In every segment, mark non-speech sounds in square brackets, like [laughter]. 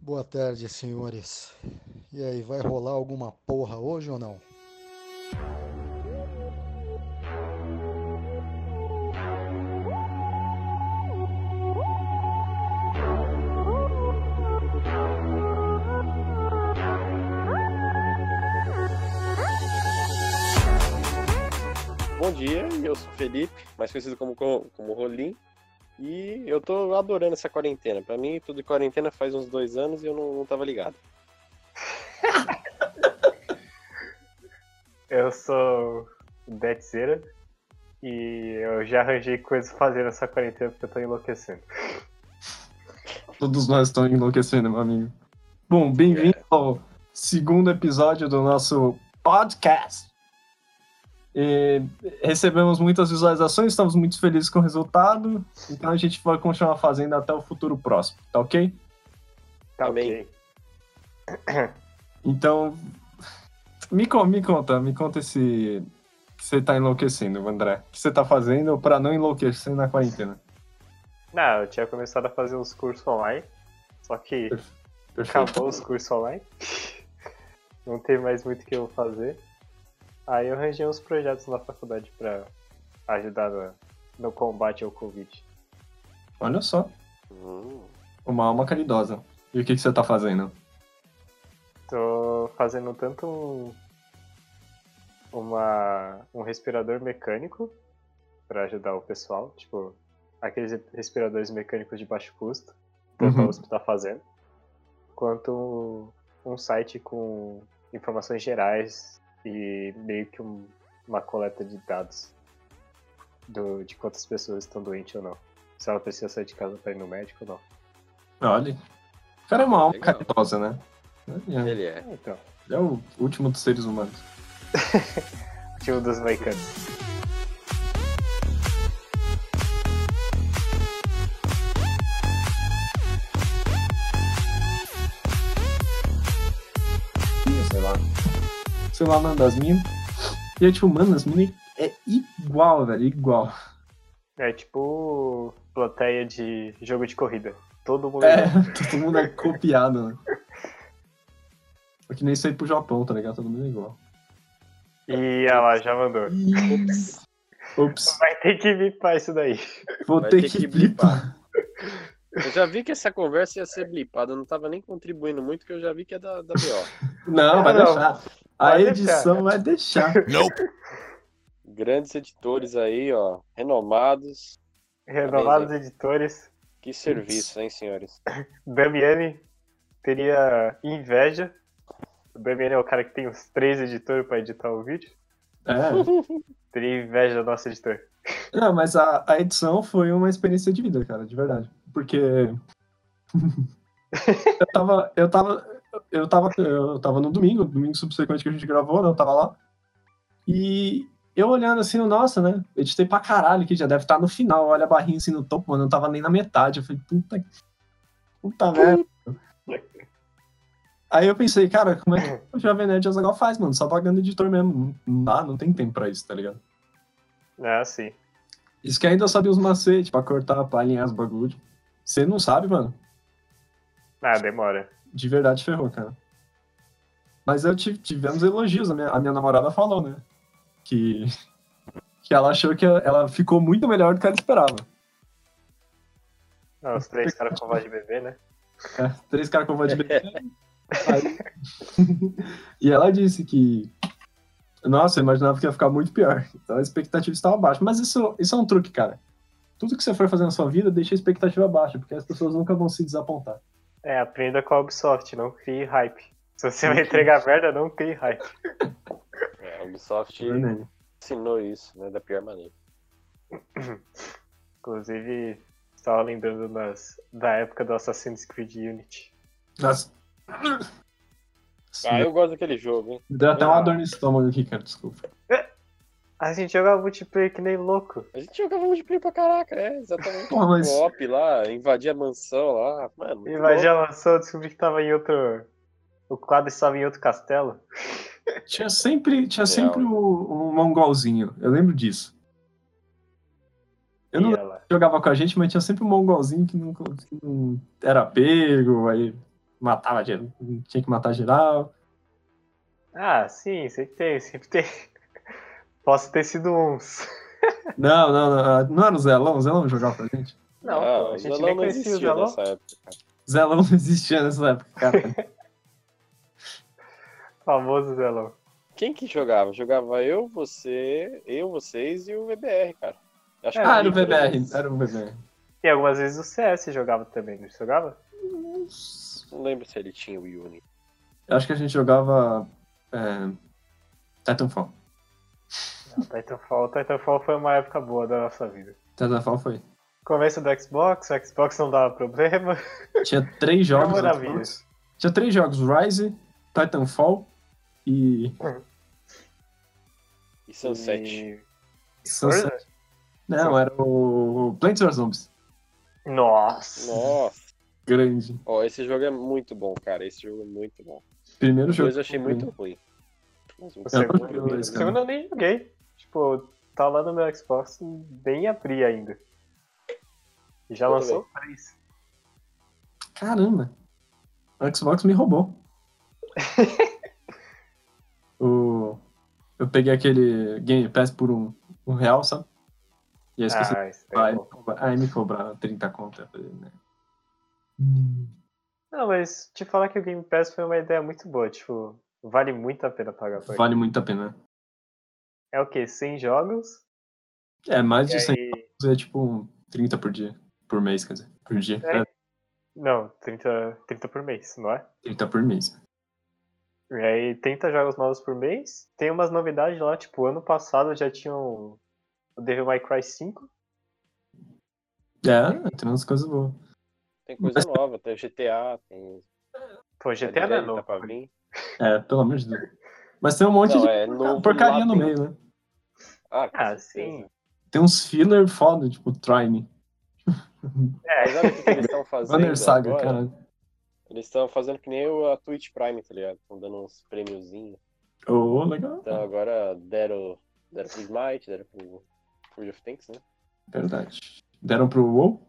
Boa tarde, senhores. E aí, vai rolar alguma porra hoje ou não? Bom dia, eu sou Felipe, mais conhecido como, como Rolim. E eu tô adorando essa quarentena. Pra mim, tudo de quarentena faz uns dois anos e eu não, não tava ligado. [laughs] eu sou Betzeira e eu já arranjei coisas pra fazer nessa quarentena porque eu tô enlouquecendo. Todos nós estamos enlouquecendo, meu amigo. Bom, bem-vindo é. ao segundo episódio do nosso podcast. E recebemos muitas visualizações, estamos muito felizes com o resultado. Então a gente vai continuar fazendo até o futuro próximo, tá ok? Tá ok. [coughs] Então, me, me conta, me conta que você tá enlouquecendo, André. O que você tá fazendo para não enlouquecer na quarentena? Não, eu tinha começado a fazer uns cursos online, só que Perfeito. acabou os cursos online. [laughs] não tem mais muito o que eu fazer. Aí eu arranjei uns projetos na faculdade para ajudar no, no, combate ao Covid. Olha só. Hum. Uma alma caridosa. E o que, que você tá fazendo? Tô fazendo tanto um, uma, um respirador mecânico para ajudar o pessoal, tipo, aqueles respiradores mecânicos de baixo custo, que uhum. o USP tá fazendo, quanto um, um site com informações gerais e meio que um, uma coleta de dados do, de quantas pessoas estão doentes ou não. Se ela precisa sair de casa para ir no médico ou não. Olha. O cara é uma alma caridosa, né? Ele é. Então. Ele é o último dos seres humanos. [laughs] último dos maicanos. Sei lá o nome das minas. E é tipo, mano, as minas é igual, velho, igual. É tipo plateia de jogo de corrida. Todo mundo é. [laughs] todo mundo é copiado, né? É que nem isso aí pro Japão, tá ligado? Todo mundo é igual. E ela já mandou. Ups. Ups. [laughs] Vai ter que blipar isso daí. Vou ter, ter, que, que blipar. Eu já vi que essa conversa ia ser blipada, eu não tava nem contribuindo muito, que eu já vi que é da, da BO. Não, vai deixar. A edição deixar. vai deixar. [laughs] Nope. Grandes editores aí, ó, renomados. Renomados editores. Que serviço, hein, senhores? [coughs] Damiani teria inveja. O Damiani é o cara que tem os três editores para editar o vídeo. É. [laughs] Teria inveja do nosso editor. Não, mas a, a edição foi uma experiência de vida, cara, de verdade. Porque. [laughs] eu tava. Eu tava eu tava, eu tava no domingo, domingo subsequente que a gente gravou, né? Eu tava lá. E eu olhando assim, nossa, né? Editei pra caralho que já deve estar tá no final. Olha a barrinha assim no topo, mano. Não tava nem na metade. Eu falei, puta. Puta merda. Aí eu pensei, cara, como é que o Jovem Nerd Azaghal faz, mano? Só pagando editor mesmo. Não dá, não tem tempo pra isso, tá ligado? É, sim. Isso que ainda sabe os macetes pra cortar, pra alinhar os bagulhos. Você não sabe, mano? Ah, demora de verdade ferrou, cara. Mas eu tivemos elogios. A minha, a minha namorada falou, né? Que, que ela achou que ela ficou muito melhor do que ela esperava. Não, os três caras com voz de bebê, né? É, três caras com voz de bebê. [laughs] Aí... e ela disse que. Nossa, eu imaginava que ia ficar muito pior. Então a expectativa estava baixa. Mas isso, isso é um truque, cara. Tudo que você for fazer na sua vida, deixa a expectativa baixa, porque as pessoas nunca vão se desapontar. É, aprenda com a Ubisoft, não crie hype. Se você vai entregar merda, não crie hype. É, a Ubisoft ensinou isso, né, da pior maneira. Inclusive, estava lembrando das, da época do Assassin's Creed Unity. Nossa. Ah, eu gosto daquele jogo, hein? Deu até uma dor no estômago aqui, cara, desculpa. [laughs] A gente jogava multiplayer que nem louco. A gente jogava multiplayer pra caraca, é, exatamente. [laughs] Pô, mas... Op lá, invadir a mansão lá, mano. Invadir a mansão, descobri que tava em outro. O quadro estava em outro castelo. Tinha sempre, tinha sempre o, o mongolzinho, eu lembro disso. Eu não jogava com a gente, mas tinha sempre um mongolzinho que não, que não era pego, aí matava geral. Tinha que matar geral. Ah, sim, sempre tem, sempre tem. Posso ter sido uns. [laughs] Não, não, não. Não era o Zelão? O Zelão jogava pra gente. Não, ah, pô, a gente Zelão nem não conhecia o Zelão. nessa época. Zelão não existia nessa época, cara. [laughs] Famoso Zelão. Quem que jogava? Jogava eu, você, eu, vocês e o VBR, cara. Acho É, que ah, era o VBR. Era o VBR. E algumas vezes o CS jogava também, não jogava? Não lembro se ele tinha o Uni. Eu acho que a gente jogava. É, Titanfall. Não, Titanfall, Titanfall foi uma época boa da nossa vida. Titanfall foi. Começo do Xbox, o Xbox não dava problema. Tinha três [laughs] jogos. no maravilha. Tinha três jogos: Rise, Titanfall e. E Sunset. E... Sunset. Forza? Não, era o Plants vs Zombies. Nossa! Nossa. Grande. Ó, esse jogo é muito bom, cara. Esse jogo é muito bom. Primeiro O jogo. dois eu achei muito ruim. Mas o O Eu segundo, cara. segundo eu nem joguei. Tipo, tá lá no meu Xbox, nem abri ainda. E já Eu lançou três. Caramba. O Xbox me roubou. [laughs] o... Eu peguei aquele Game Pass por um, um real, sabe? E aí esqueci. Ah, isso é Aí, me cobra- aí me cobraram 30 conto. Eu falei, né? Não, mas te falar que o Game Pass foi uma ideia muito boa. Tipo, vale muito a pena pagar por Vale muito a pena. É o quê? 100 jogos? É, mais E de 100 aí... é tipo 30 por dia. Por mês, quer dizer. Por dia. É. É, Não, 30, 30 por mês, não é? 30 por mês. E aí, 30 jogos novos por mês. Tem umas novidades lá, tipo, ano passado já tinham o Devil May Cry 5. É, tem umas coisas boas. Tem coisa nova, tem GTA, tem. Pô, GTA não é novo. tá pra vir. É, pelo amor de Deus. [laughs] Mas tem um monte Não, de é porcaria no meio, né? Ah, Ah, sim. Tem uns filler foda, tipo, Try Me. Mas olha o que, eles estão [laughs] fazendo. Banner Saga, agora. cara. Eles estão fazendo que nem o- a Twitch Prime, tá ligado? Estão dando uns prêmiozinhos. Ô, legal. Então agora deram, deram pro Smite, deram pro World of Tanks, né? Verdade. Deram pro WoW?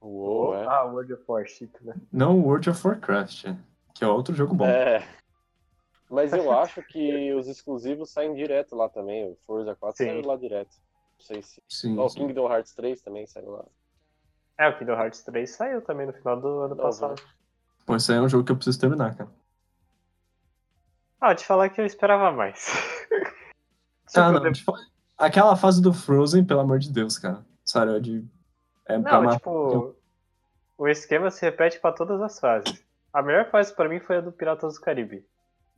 Uou, é. Ah, World of Warship, né? Não World of Warcraft, é, que é outro jogo bom. É. Mas eu acho que os exclusivos saem direto lá também. O Forza 4 Sim. saiu lá direto. Não sei se. Sim, Ó, o sim. Kingdom Hearts 3 também saiu lá. É, o Kingdom Hearts 3 saiu também no final do ano Novo, passado. né? Pô, esse aí é um jogo que eu preciso terminar, cara. Ah, te falar que eu esperava mais. Ah, não. tipo, aquela fase do Frozen, pelo amor de Deus, cara. Sério, é de. É Não, matar. tipo, o esquema se repete pra todas as fases. A melhor fase pra mim foi a do Piratas do Caribe.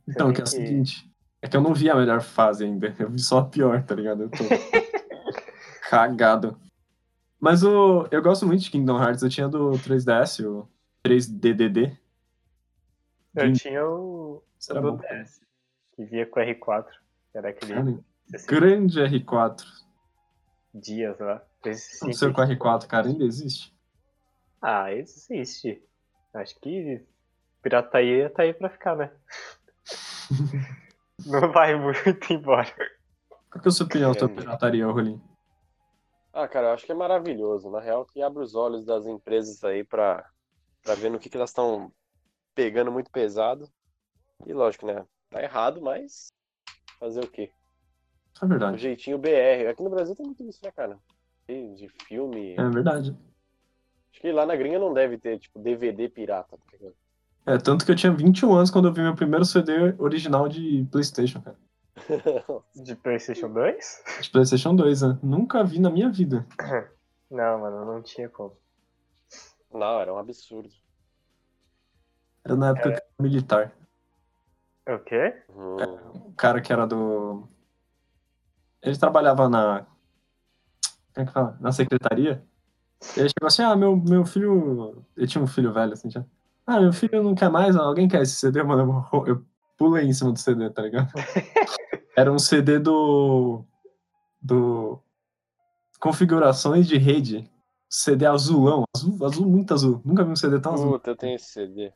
Então, que é o seguinte. É que eu não vi a melhor fase ainda. Eu vi só a pior, tá ligado? Eu tô [laughs] cagado. Mas o, eu gosto muito de Kingdom Hearts. Eu tinha do 3DS, o 3DDD. Eu Hum. tinha o, era do bom. DS, que via com o R4, que era aquele Cara, 60 Grande R4. dias lá. O Esse seu com R4, cara, ainda existe? Ah, existe. Acho que pirataria tá aí pra ficar, né? Não vai muito embora. Qual que é a sua opinião sobre pirataria, Rolim? Ah, cara, eu acho que é maravilhoso. Na real, que abre os olhos das empresas aí pra, pra ver no que, que elas estão pegando muito pesado. E lógico, né? Tá errado, mas fazer o quê? É O verdade. jeitinho BR. Aqui no Brasil tem muito isso, né, cara? De filme. É verdade. Acho que lá na gringa não deve ter, tipo, DVD pirata, tá ligado? É, tanto que eu tinha 21 anos quando eu vi meu primeiro CD original de PlayStation, cara. [laughs] De PlayStation 2? De PlayStation 2, né? Nunca vi na minha vida. [coughs] Não, mano, não tinha como. Não, era um absurdo. Era na época que eu era militar. O quê? Hum. O cara que era do. Ele trabalhava na. Como é que fala? Na secretaria. E ele chegou assim: ah, meu, meu filho. Ele tinha um filho velho, assim, já. Ah, meu filho não quer mais, alguém quer esse CD? Mano, eu, eu pulei em cima do CD, tá ligado? [laughs] Era um CD do. Do. Configurações de rede. CD azulão, azul, azul, muito azul. Nunca vi um CD tão azul Puta, eu tenho esse CD.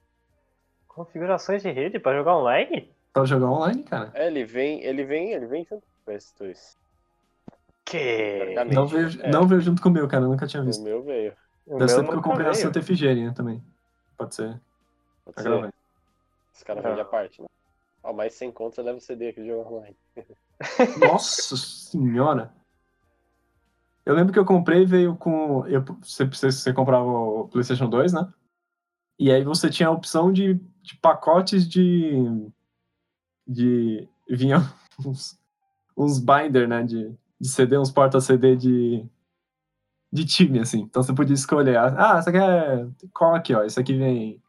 Configurações de rede pra jogar online? pra jogar online, cara. É, ele vem, ele vem, ele vem junto com o PS2. Que? Não veio, É. não veio junto com o meu, cara, eu nunca tinha O visto. meu veio. O Deve ser porque eu comprei a veio. Santa Efigênia também. Pode ser. Pode Tá ser. gravando. Os caras Tá. vendem a parte, né? Ó, mas sem conta você leva o CD aqui de jogo online. [laughs] [laughs] Nossa senhora! Eu lembro que eu comprei veio com. Eu, você, você, você comprava o PlayStation 2, né? E aí você tinha a opção de, de pacotes de. de. vinha [laughs] uns, uns binder, né? De, de CD, uns porta-CD de. De time, assim. Então você podia escolher. Ah, essa aqui é. Qual aqui, ó? Esse aqui vem.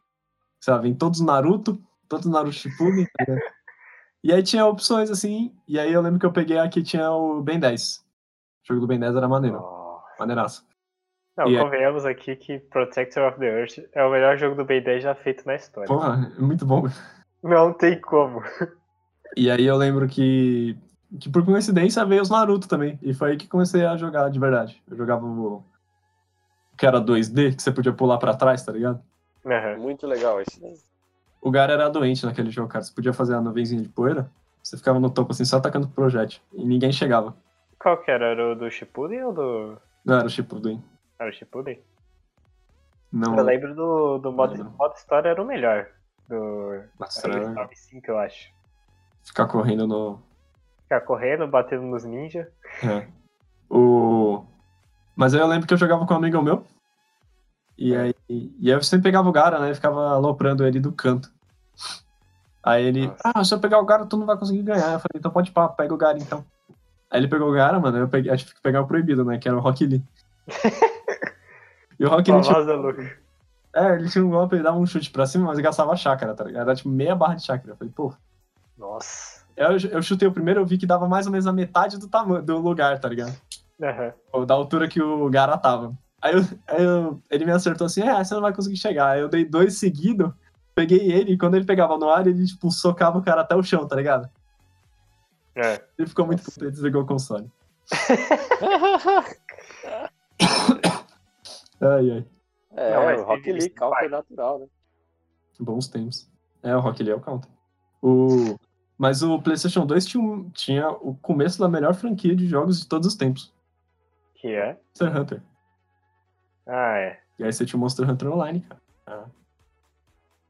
Sei lá, vem todos Naruto, todos Naruto Shippuden, [laughs] ligado? E aí tinha opções assim, e aí eu lembro que eu peguei a que tinha o Ben 10. O jogo do Ben 10 era maneiro, Oh. maneiraço. Não, E é- convenhamos aqui que Protector of the Earth é o melhor jogo do Ben 10 já feito na história. Porra, é muito bom. Não tem como. E aí eu lembro que, que por coincidência veio os Naruto também, e foi aí que comecei a jogar de verdade. Eu jogava o que era 2D, que você podia pular pra trás, tá ligado? Aham. Muito legal esse. daí. O Gara era doente naquele jogo, cara. Você podia fazer a nuvenzinha de poeira, você ficava no topo assim, só atacando projétil, e ninguém chegava. Qual que era? Era o do Shippuden ou do... Não era o Shippuden. Era o Shippuden? Não, Eu lembro do, do modo, lembro. modo história era o melhor. Do... Nossa, Era o era Storm 5, eu acho. ficar correndo no, Ficar correndo, batendo nos ninjas. É. O... Mas aí eu lembro que eu jogava com um amigo meu. E É. aí, e aí eu sempre pegava o Gara, né? Ficava aloprando ele do canto. Aí ele, Nossa. ah, se eu pegar o Gara, tu não vai conseguir ganhar. Eu falei, então pode pá, pega o Gara então. Aí ele pegou o Gara, mano, eu, peguei, tive que pegar o proibido, né? Que era o Rock Lee. [laughs] e o Rock Lee tinha, Luke. é, ele tinha um golpe, ele dava um chute pra cima, mas ele gastava chácara, tá ligado? Era tipo meia barra de chácara. Eu falei, pô. Nossa. Eu, eu chutei o primeiro, eu vi que dava mais ou menos a metade do tamanho do lugar, tá ligado? Ou da altura que o Gara tava. Aí, eu, aí eu- ele me acertou assim, é, você não vai conseguir chegar. Aí eu dei dois seguidos, peguei ele, e quando ele pegava no ar, ele, tipo, socava o cara até o chão, tá ligado? É. Ele ficou muito puto e desligou o console. [laughs] Ai, ai. É, Não, mas o Rock counter vai. natural, né? Bons tempos. É, o Rock Lee é o counter. O... Mas o PlayStation 2 tinha, tinha o começo da melhor franquia de jogos de todos os tempos. Que é? Monster Hunter. Ah, é. E aí você tinha o Monster Hunter Online, cara.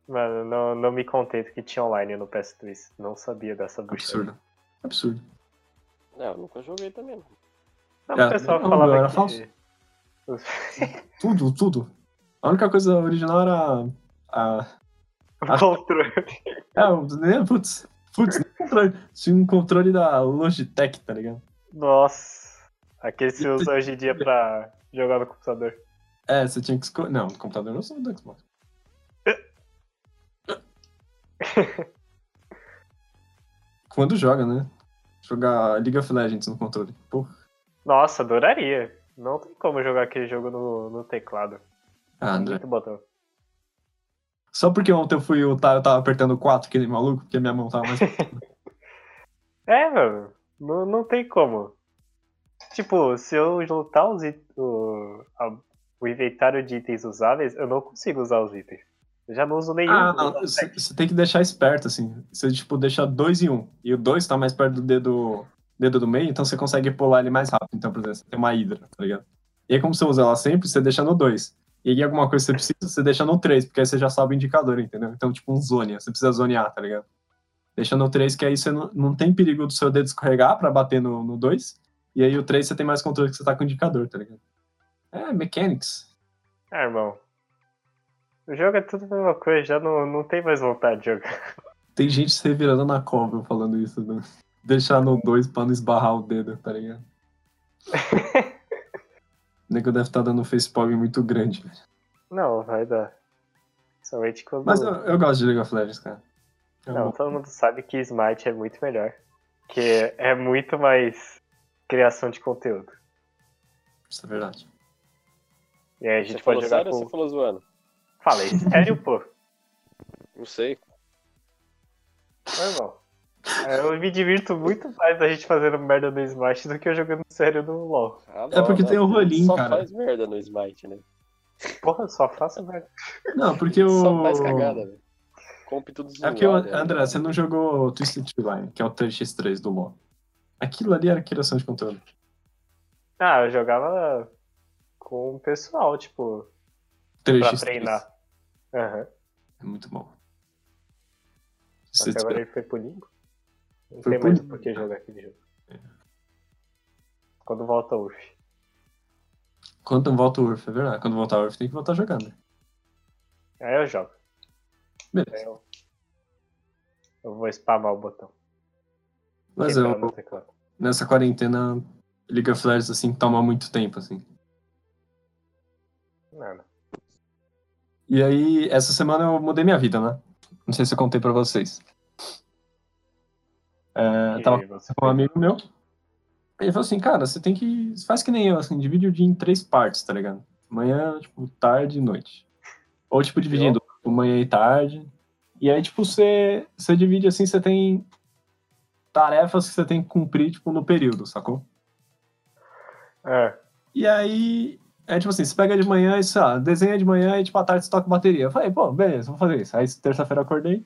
Mano, não, não me contento que tinha online no PS2. Não sabia dessa bucha. Absurdo. Absurdo. É, eu nunca joguei também. não. Não, É, o pessoal não, falava era que... falso. [laughs] Tudo, tudo. A única coisa original era a. O controle. É, o- né, putz, putz. Tinha um controle da Logitech, tá ligado? Nossa. Aquele que você usa hoje em dia pra jogar no computador. É, você tinha que escolher. Não, o computador não sou do Xbox. [laughs] Quando joga, né? Jogar League of Legends no controle. Porra. Nossa, adoraria. Não tem como jogar aquele jogo no, no teclado. Ah, André. Muito botão. Só porque ontem eu fui, eu tava, eu tava apertando 4, que nem maluco, porque minha mão tava mais. [laughs] É, mano. Não, não tem como. Tipo, se eu juntar os it- o, a- o inventário de itens usáveis, eu não consigo usar os itens. Eu já não uso nenhum. Ah, não. Você tem que deixar esperto, assim. Você, tipo, deixa dois em um. E o dois tá mais perto do dedo, dedo do meio, então você consegue pular ele mais rápido. Então, por exemplo, você tem uma hidra, tá ligado? E aí, como você usa ela sempre, você deixa no dois. E aí, alguma coisa que você precisa, você deixa no três, porque aí você já sabe o indicador, entendeu? Então, tipo, um zone. Você precisa zonear, tá ligado? Deixa no três, que aí você não, não tem perigo do seu dedo escorregar pra bater no, no dois. E aí, o três você tem mais controle que você tá com o indicador, tá ligado? É, mechanics. Ah, irmão. O jogo é tudo a mesma coisa, já não, não tem mais vontade de jogar. Tem gente se revirando na cova falando isso, né? Deixar no 2 pra não esbarrar o dedo, tá ligado? [laughs] O nego deve estar dando um facepalm muito grande. velho. Não, vai dar. Somente quando. Mas eu, eu gosto de League of Legends, cara. É Não, bom. todo mundo sabe que Smite é muito melhor. Que é muito mais criação de conteúdo. Isso é verdade. E aí a Você gente falou pode jogar sério ou com. você falou zoando? Falei sério, pô. Não sei. Normal. É, Eu me divirto muito mais a gente fazendo merda no Smash do que eu jogando sério no LoL. Ah, É porque tem o rolinho, Só cara. faz merda no Smite, né? Porra, só faço merda. Não, porque o. Só faz cagada, velho. Comp tudo É zoado. porque, o né? André, você não jogou Twisted Line, que é o 3x3 do LoL. Aquilo ali era criação de conteúdo. Ah, eu jogava com o pessoal, tipo, pra 3x3. treinar. Aham. É muito bom. Só Você agora ele foi pro limbo. Não Foi tem mais por que jogar aquele jogo. Quando volta o UF. Quando volta o Urf, é verdade. Quando voltar o Urf, tem que voltar jogando. Aí eu jogo. Beleza. eu, eu vou spamar o botão. Mas eu, nessa quarentena, League of Legends, assim, toma muito tempo, assim. Nada. E aí, essa semana eu mudei minha vida, né? Não sei se eu contei pra vocês. É, tava você com um amigo meu. Ele falou assim, cara, você tem que. Faz que nem eu, assim, divide o dia em três partes, tá ligado? Manhã, tipo, tarde e noite. Ou, tipo, dividindo tipo, manhã e tarde. E aí, tipo, você, você divide assim, você tem tarefas que você tem que cumprir, tipo, no período, sacou? É. E aí, é tipo assim, você pega de manhã e, sei lá, desenha de manhã e, tipo, à tarde você toca bateria. Eu falei, pô, beleza, vou fazer isso. Aí, terça-feira eu acordei.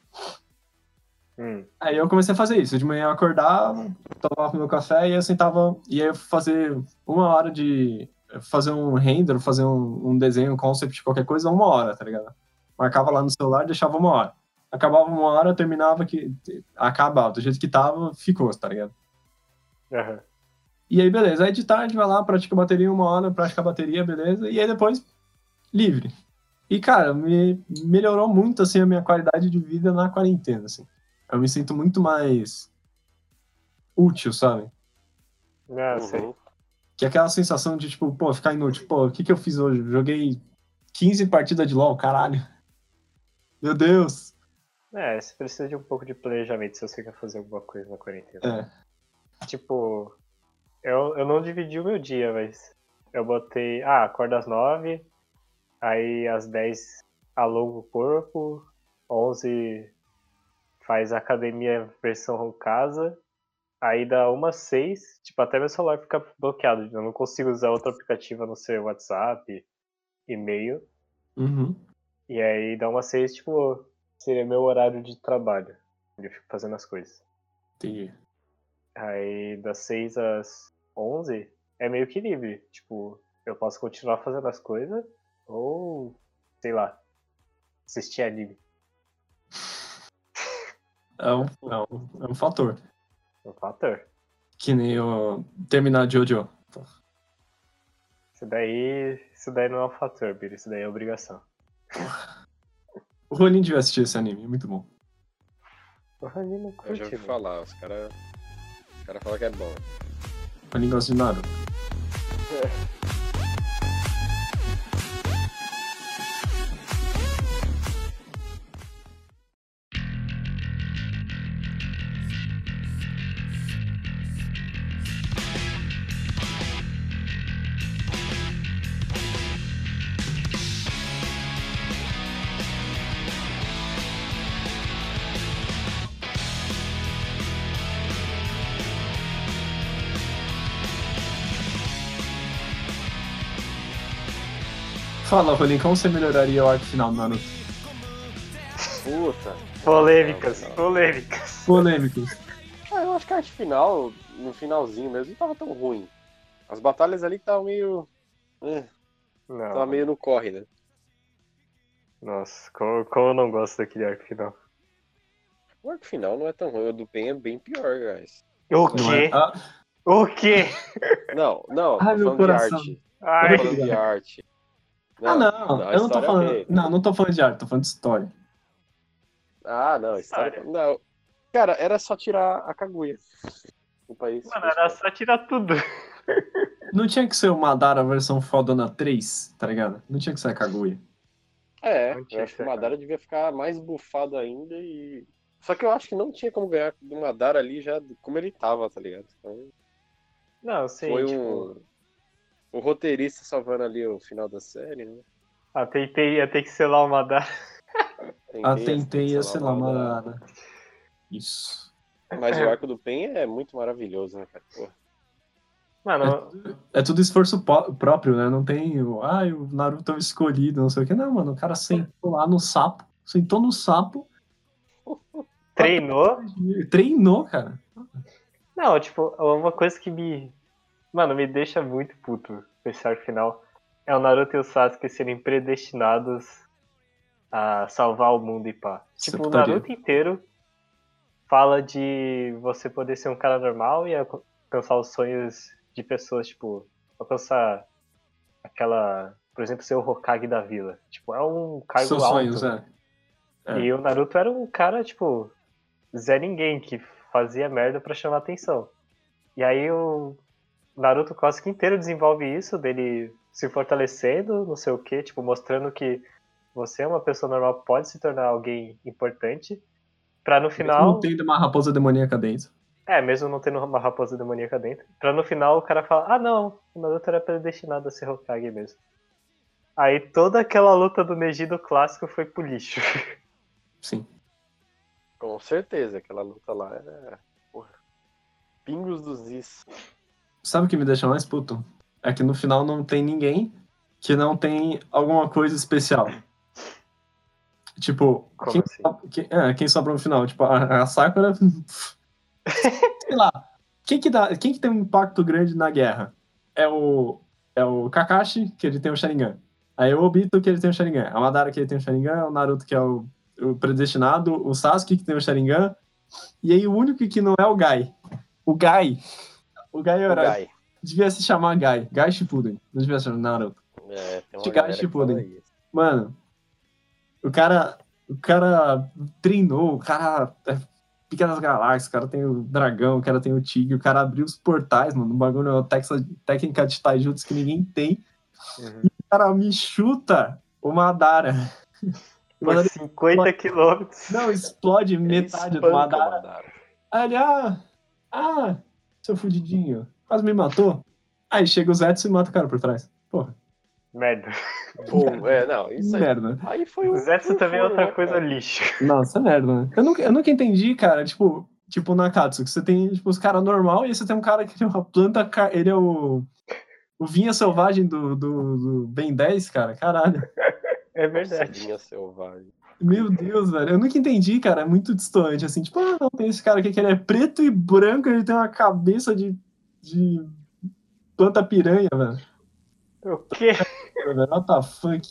Hum. Aí eu comecei a fazer isso. De manhã eu acordava, tomava meu café e eu sentava, ia fazer uma hora de. fazer um render, fazer um, um desenho, um concept, qualquer coisa, uma hora, tá ligado? Marcava lá no celular, deixava uma hora. Acabava uma hora, terminava que. Acabava, do jeito que tava, ficou, tá ligado? Aham. E aí, beleza. Aí de tarde vai lá, pratica bateria uma hora, pratica bateria, beleza. E aí depois, livre. E, cara, me melhorou muito, assim, a minha qualidade de vida na quarentena, assim. Eu me sinto muito mais útil, sabe? Ah, sei. Uhum. Que é aquela sensação de, tipo, pô, ficar inútil. Pô, o que que eu fiz hoje? Joguei 15 partidas de LoL, caralho. Meu Deus. É, você precisa de um pouco de planejamento se você quer fazer alguma coisa na quarentena. É. Tipo, eu, eu não dividi o meu dia, mas eu botei. Ah, acorda às 9, aí às 10 alonga o corpo, 11 faz academia versão casa, aí dá umas 6, tipo, até meu celular fica bloqueado, eu não consigo usar outro aplicativo a não ser WhatsApp, e-mail, Uhum. e aí dá umas 6, tipo, seria meu horário de trabalho, onde eu fico fazendo as coisas. Entendi. Aí das 6 às 11 é meio que livre. Tipo, eu posso continuar fazendo as coisas ou, sei lá, assistir anime. É um, é, um, é um fator. É um fator. Que nem o terminar Jojo. Isso daí, isso daí não é um fator, Biro. Isso daí é obrigação. O Ronin devia assistir esse anime, é muito bom. O anime não Eu curte, já ouvi mano. falar, os caras. Os caras falam que é bom. O Ronin gosta de Naruto. [laughs] Fala, Ronin, como você melhoraria o arco final do Naruto? Puta. Polêmicas, polêmicas. Polêmicos. Ah, eu acho que a arte final, no finalzinho mesmo, não tava tão ruim. As batalhas ali estavam meio. É, Não, tava meio no corre, né? nossa, como, como eu não gosto daquele arco final. O arco final não é tão ruim, o do Pen é bem pior, guys. O Não é? quê? Ah, O quê? Não, não, Ai, tô meu falando coração. de arte. Ai, Tô falando de arte. Ah, não, eu não tô história falando. ok. Não, não tô falando de arte, tô falando de história. Ah, não, história. História. Não. Cara, era só tirar a Kaguya do país. mano, era só tirar tudo. Não tinha que ser o Madara versão fodona 3, tá ligado? Não tinha que ser a Kaguya. É, Não eu acho que o Madara devia ficar mais bufado ainda e. Só que eu acho que não tinha como ganhar do Madara ali já como ele tava, tá ligado? Então, Não, sim, foi tipo, um. O roteirista salvando ali o final da série, né? ah, tentei, ia ter que selar o Madara. Ah, tentei, ia sei lá, o Madara. Isso. Mas o arco do Pen é muito maravilhoso, né, cara? Pô. Mano, É tudo esforço próprio, né? Não tem o. Ah, o Naruto é o escolhido, não sei o que. Não, mano, o cara sentou lá no sapo, sentou no sapo, treinou. treinou, cara. Não, tipo, uma coisa que me. Mano, me deixa muito puto esse arco final é o Naruto e o Sasuke serem predestinados a salvar o mundo e pá. Tipo, o. Naruto inteiro fala de você poder ser um cara normal e alcançar os sonhos de pessoas, tipo, alcançar aquela, por exemplo, ser o Hokage da vila. Tipo, é um cargo Seus alto. sonhos, é. É. E o Naruto era um cara, tipo, Zé Ninguém, que fazia merda pra chamar atenção. E aí o Naruto quase que inteiro desenvolve isso, dele se fortalecendo, não sei o que, tipo, mostrando que você é uma pessoa normal, pode se tornar alguém importante, pra no final. Não tem uma raposa demoníaca dentro. É, mesmo não tendo uma raposa demoníaca dentro. Pra no final o cara falar, ah não, o Naruto era predestinado a ser Hokage mesmo. Aí toda aquela luta do Neji do clássico foi pro lixo. [laughs] Sim. Com certeza, aquela luta lá era. Porra. Pingos dos is. Sabe o que me deixa mais puto? É que no final não tem ninguém que não tem alguma coisa especial. Tipo, Como quem, assim? so- quem- é, quem sobra no final? Tipo, a, a Sakura. [laughs] sei lá. Quem que, dá, quem que tem um impacto grande na guerra? É o, é o Kakashi, que ele tem o Sharingan. Aí o Obito, que ele tem o Sharingan. A Madara, que ele tem o Sharingan. O Naruto, que é o, o predestinado. O Sasuke, que tem o Sharingan. E aí o único que não é o Gai. O Gai. O Gai é o O. Gai. Devia se chamar Gai. Gai Shippuden. Não devia se chamar Naruto. É, tem uma que Shippuden. Mano, o cara, o cara treinou, o cara é pica das galáxias, o cara tem o dragão, o cara tem o tigre, o cara abriu os portais, mano, um bagulho, uma texa- técnica de taijutsu que ninguém tem. Uhum. O cara me chuta o Madara. O [laughs] Por Madara 50 quilômetros. não explode Ele metade do o Madara. Madara. Aí ah, ah, seu fudidinho, quase me matou. Aí chega o Zetsu e mata o cara por trás. Porra, Merda. [laughs] Pum, é, não, isso aí. merda. Aí foi O. Zetsu também é outra né, coisa cara? lixo. Nossa, é merda, né? Eu nunca, eu nunca entendi, cara, tipo, tipo Nakatsu, que você tem, tipo, os caras normal e aí você tem um cara que é uma planta, ele é o, o vinha selvagem do, do, do Ben 10, cara, caralho. [laughs] É Nossa, verdade. linha selvagem. Meu Deus, velho, eu nunca entendi, cara, é muito distante, assim, tipo, ah, não, tem esse cara aqui que ele é preto e branco, ele tem uma cabeça de, de planta piranha, velho. O quê? what the fuck?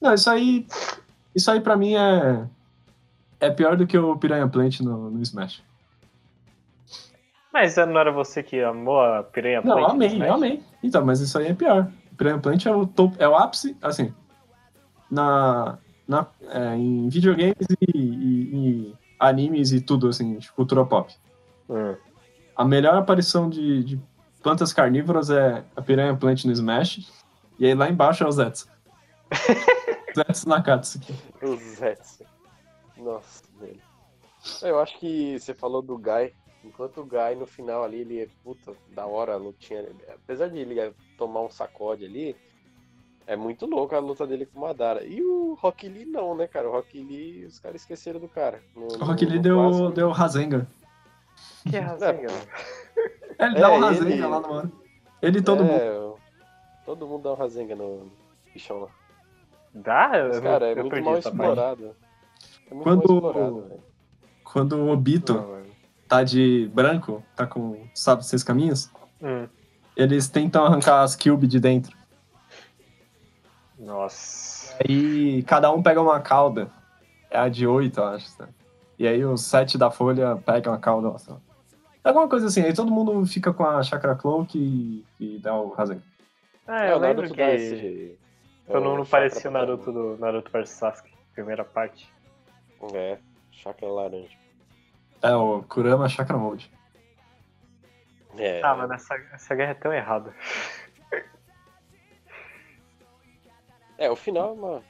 Não, isso aí, isso aí pra mim é, é pior do que o Piranha Plant no, no Smash. Mas não era você que amou a piranha Não, Plant, amei, eu amei. Então, mas isso aí é pior. Piranha Plant é o, top, é o ápice, assim, na, na, é, em videogames e, e- e animes e tudo, assim, de cultura pop. Hum. A melhor aparição de, de plantas carnívoras é a Piranha Plant no Smash, e aí lá embaixo é o Zetsu. [laughs] Zetsu Nakatsuki. O Zetsu. Nossa, velho. Eu acho que você falou do Guy. Enquanto o Guy no final ali, ele é puta, da hora lutinha. Apesar de ele tomar um sacode ali, é muito louco a luta dele com o Madara. E o Rock Lee não, né, cara? O Rock Lee, os caras esqueceram do cara. No, O Rock Lee deu, clássico. deu Rasengan. Que rasenga. É, Ele É, dá um ele- Rasengan lá no ano. Ele e todo mundo. É, Todo mundo dá um Rasengan no bichão lá. Dá? Mas, cara, é eu muito mal explorado. É muito Quando- mal explorado, velho. Quando o Obito Não, mano. tá de branco, tá com sabe seis caminhos, Hum. eles tentam arrancar as cubes de dentro. Nossa. Aí cada um pega uma cauda. É a de oito, eu acho. tá? E aí os sete da folha pegam a cauda. Nossa. Alguma coisa assim. Aí todo mundo fica com a Chakra Cloak e, e dá o Rasengan. Ah, É, eu o lembro Naruto que esse. todo é mundo parecia o Naruto do Naruto vs Sasuke, primeira parte. É, chakra laranja. É o Kurama Chakra Mode. É, Ah, mano, essa, essa guerra é tão errada. É, o final é uma,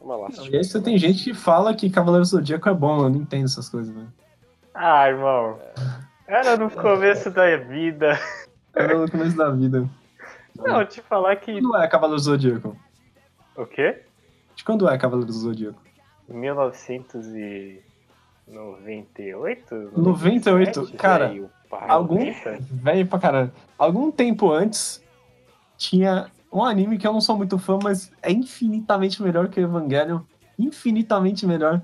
é uma E lástima. aí você tem gente que fala que Cavaleiro Zodíaco é bom, eu não entendo essas coisas, né? Ah, irmão. Era no começo da vida. Era no começo da vida. Não, te falar que. Quando é Cavaleiro Zodíaco? O quê? De quando é Cavaleiro Zodíaco? 1998? 98, cara, Velho, pai. algum- 90? Velho pra caralho. Algum tempo antes, tinha um anime que eu não sou muito fã, mas é infinitamente melhor que o Evangelion. Infinitamente melhor.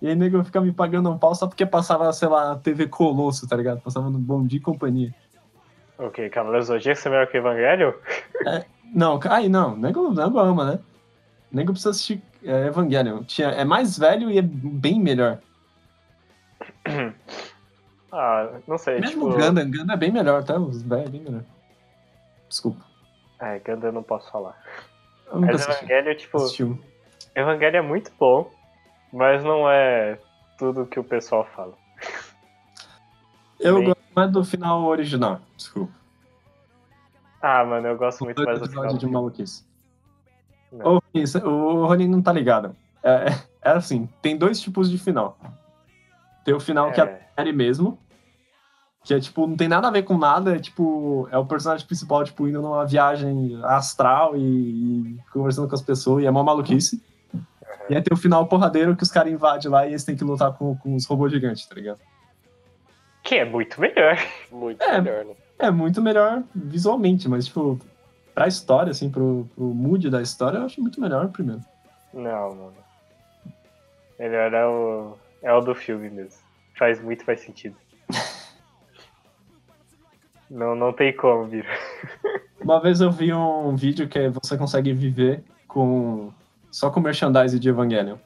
E aí, nego, fica me pagando um pau só porque passava, sei lá, TV Colosso, tá ligado? Passava no Bom Dia e Companhia. Ok, Cavaleiros do Zodíaco é melhor que Evangelho? Não, aí não, nego, nego ama, né? nego precisa assistir é, Evangelion. Tinha, é mais velho e é bem melhor. Ah, não sei, Mesmo tipo... Gundam, Gundam é bem melhor, tá? Os velhos é bem melhor. Desculpa. É, Gundam eu não posso falar. Eu nunca Mas. Evangelho, tipo, assisti um. Evangelho é muito bom, mas não é tudo que o pessoal fala. Eu Bem- gosto mais do final original, desculpa. Ah, mano, eu gosto muito mais do final. de maluquice. Não. Ô, Rony, cê- o Rony não tá ligado. É, é assim, tem dois tipos de final. Tem o final que é a É, série mesmo, que é tipo, não tem nada a ver com nada, é tipo, é o personagem principal, tipo, indo numa viagem astral e, e conversando com as pessoas, e é mó maluquice. E aí tem o final porradeiro que os caras invadem lá e eles têm que lutar com, com os robôs gigantes, tá ligado? que é muito melhor. Muito É. melhor, né? É muito melhor visualmente, mas, tipo, pra história, assim, pro, pro mood da história, eu acho muito melhor o primeiro. Não, mano. Melhor é o, é o do filme mesmo. Faz muito mais sentido. Não, não tem como, Vira. Uma vez eu vi um vídeo que você consegue viver com só com merchandise de Evangelion.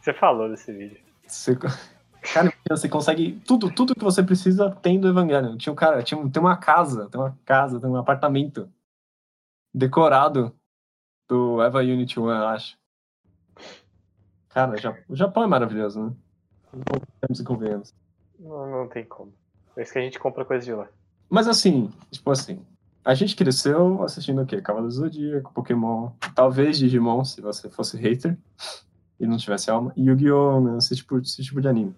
Você falou desse vídeo. Você, [laughs] cara, você consegue tudo, tudo que você precisa tem do Evangelion. Tinha um cara, tinha um- tem uma casa, tem uma casa, tem um apartamento decorado do Eva Unity 1, eu acho. Cara, o Ja- o Japão é maravilhoso, né? Não, não tem como. É isso que a gente compra coisa de lá. Mas assim, tipo assim, a gente cresceu assistindo o quê? Cavaleiro do Zodíaco, Pokémon, talvez Digimon, se você fosse hater e não tivesse alma, e Yu-Gi-Oh!, né? esse, tipo, esse tipo de anime.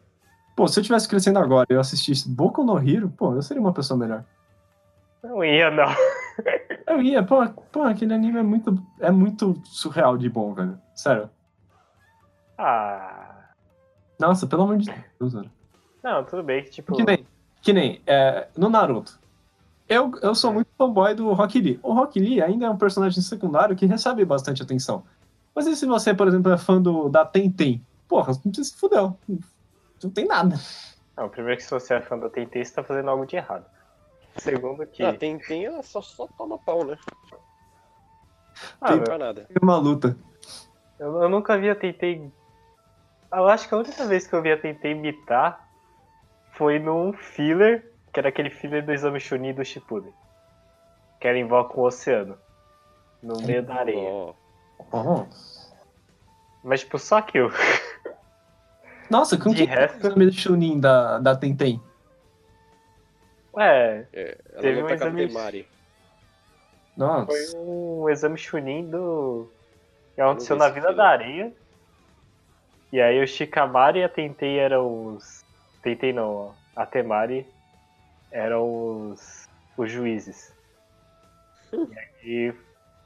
Pô, se eu tivesse crescendo agora e eu assistisse Boku no Hero, pô, eu seria uma pessoa melhor. Não ia, não. [laughs] Eu ia, pô, pô aquele anime é muito, é muito surreal de bom, velho. Sério. Ah. Nossa, pelo amor de Deus, velho. Não, tudo bem que, tipo. Que nem, que nem é, no Naruto. Eu, eu sou muito fanboy do Rock Lee. O Rock Lee ainda é um personagem secundário que recebe bastante atenção. Mas e se você, por exemplo, é fã do, da Tenten? Porra, não precisa se fuder. Não tem nada. Não, primeiro que se você é fã da TNT, você tá fazendo algo de errado. Segundo que. Ah, tem, tem, ela só, só toma pau, né? Ah, Não meu, faz nada. Tem uma luta. eu, eu nunca vi a TNT. Eu acho que a única vez que eu vi a TNT imitar foi num filler, que era aquele filler do exame Chunin do Shippuden. Que volta com o oceano. No meio da areia. Mas, tipo, só aquilo. [laughs] Nossa, com De que resto- é o do Chunin da, da Tenten? É, ela Teve um exame- Temari. Nossa. foi um exame Chunin do. que aconteceu na Vila da Areia. E aí o Shikamaru e a Tentei eram os. Tentei não, ó. A Temari eram os. os juízes. e aí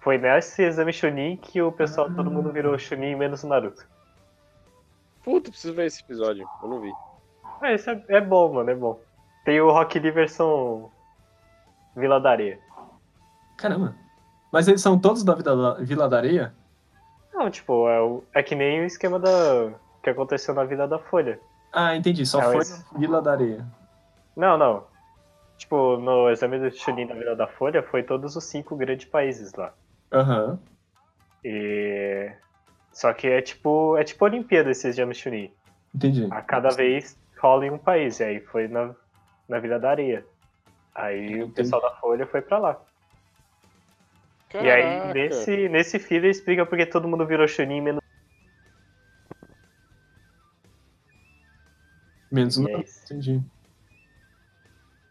foi nesse exame Chunin que o pessoal, todo mundo virou Chunin menos o Naruto. Puta, preciso ver esse episódio. Eu não vi. Ah, isso é, é bom, mano, é bom. Tem o Rock Lee versão Vila da Areia. Caramba. Mas eles são todos da Vila da, Vila da Areia? Não, tipo, é, o- é que nem o esquema da. que aconteceu na Vila da Folha. Ah, entendi. Só É, foi mas- na Vila da Areia. Não, não. Tipo, no exame do Chunin da Vila da Folha foi todos os cinco grandes países lá. Aham. E. Só que é tipo. É tipo Olimpíada esse exame Chunin. Entendi. A cada vez rola em um país. E aí foi na, na Vila da Areia. Aí o pessoal da Folha foi pra lá. E aí, Caraca. nesse, nesse filho, explica porque todo mundo virou Chunin menos. Menos um. é. Entendi.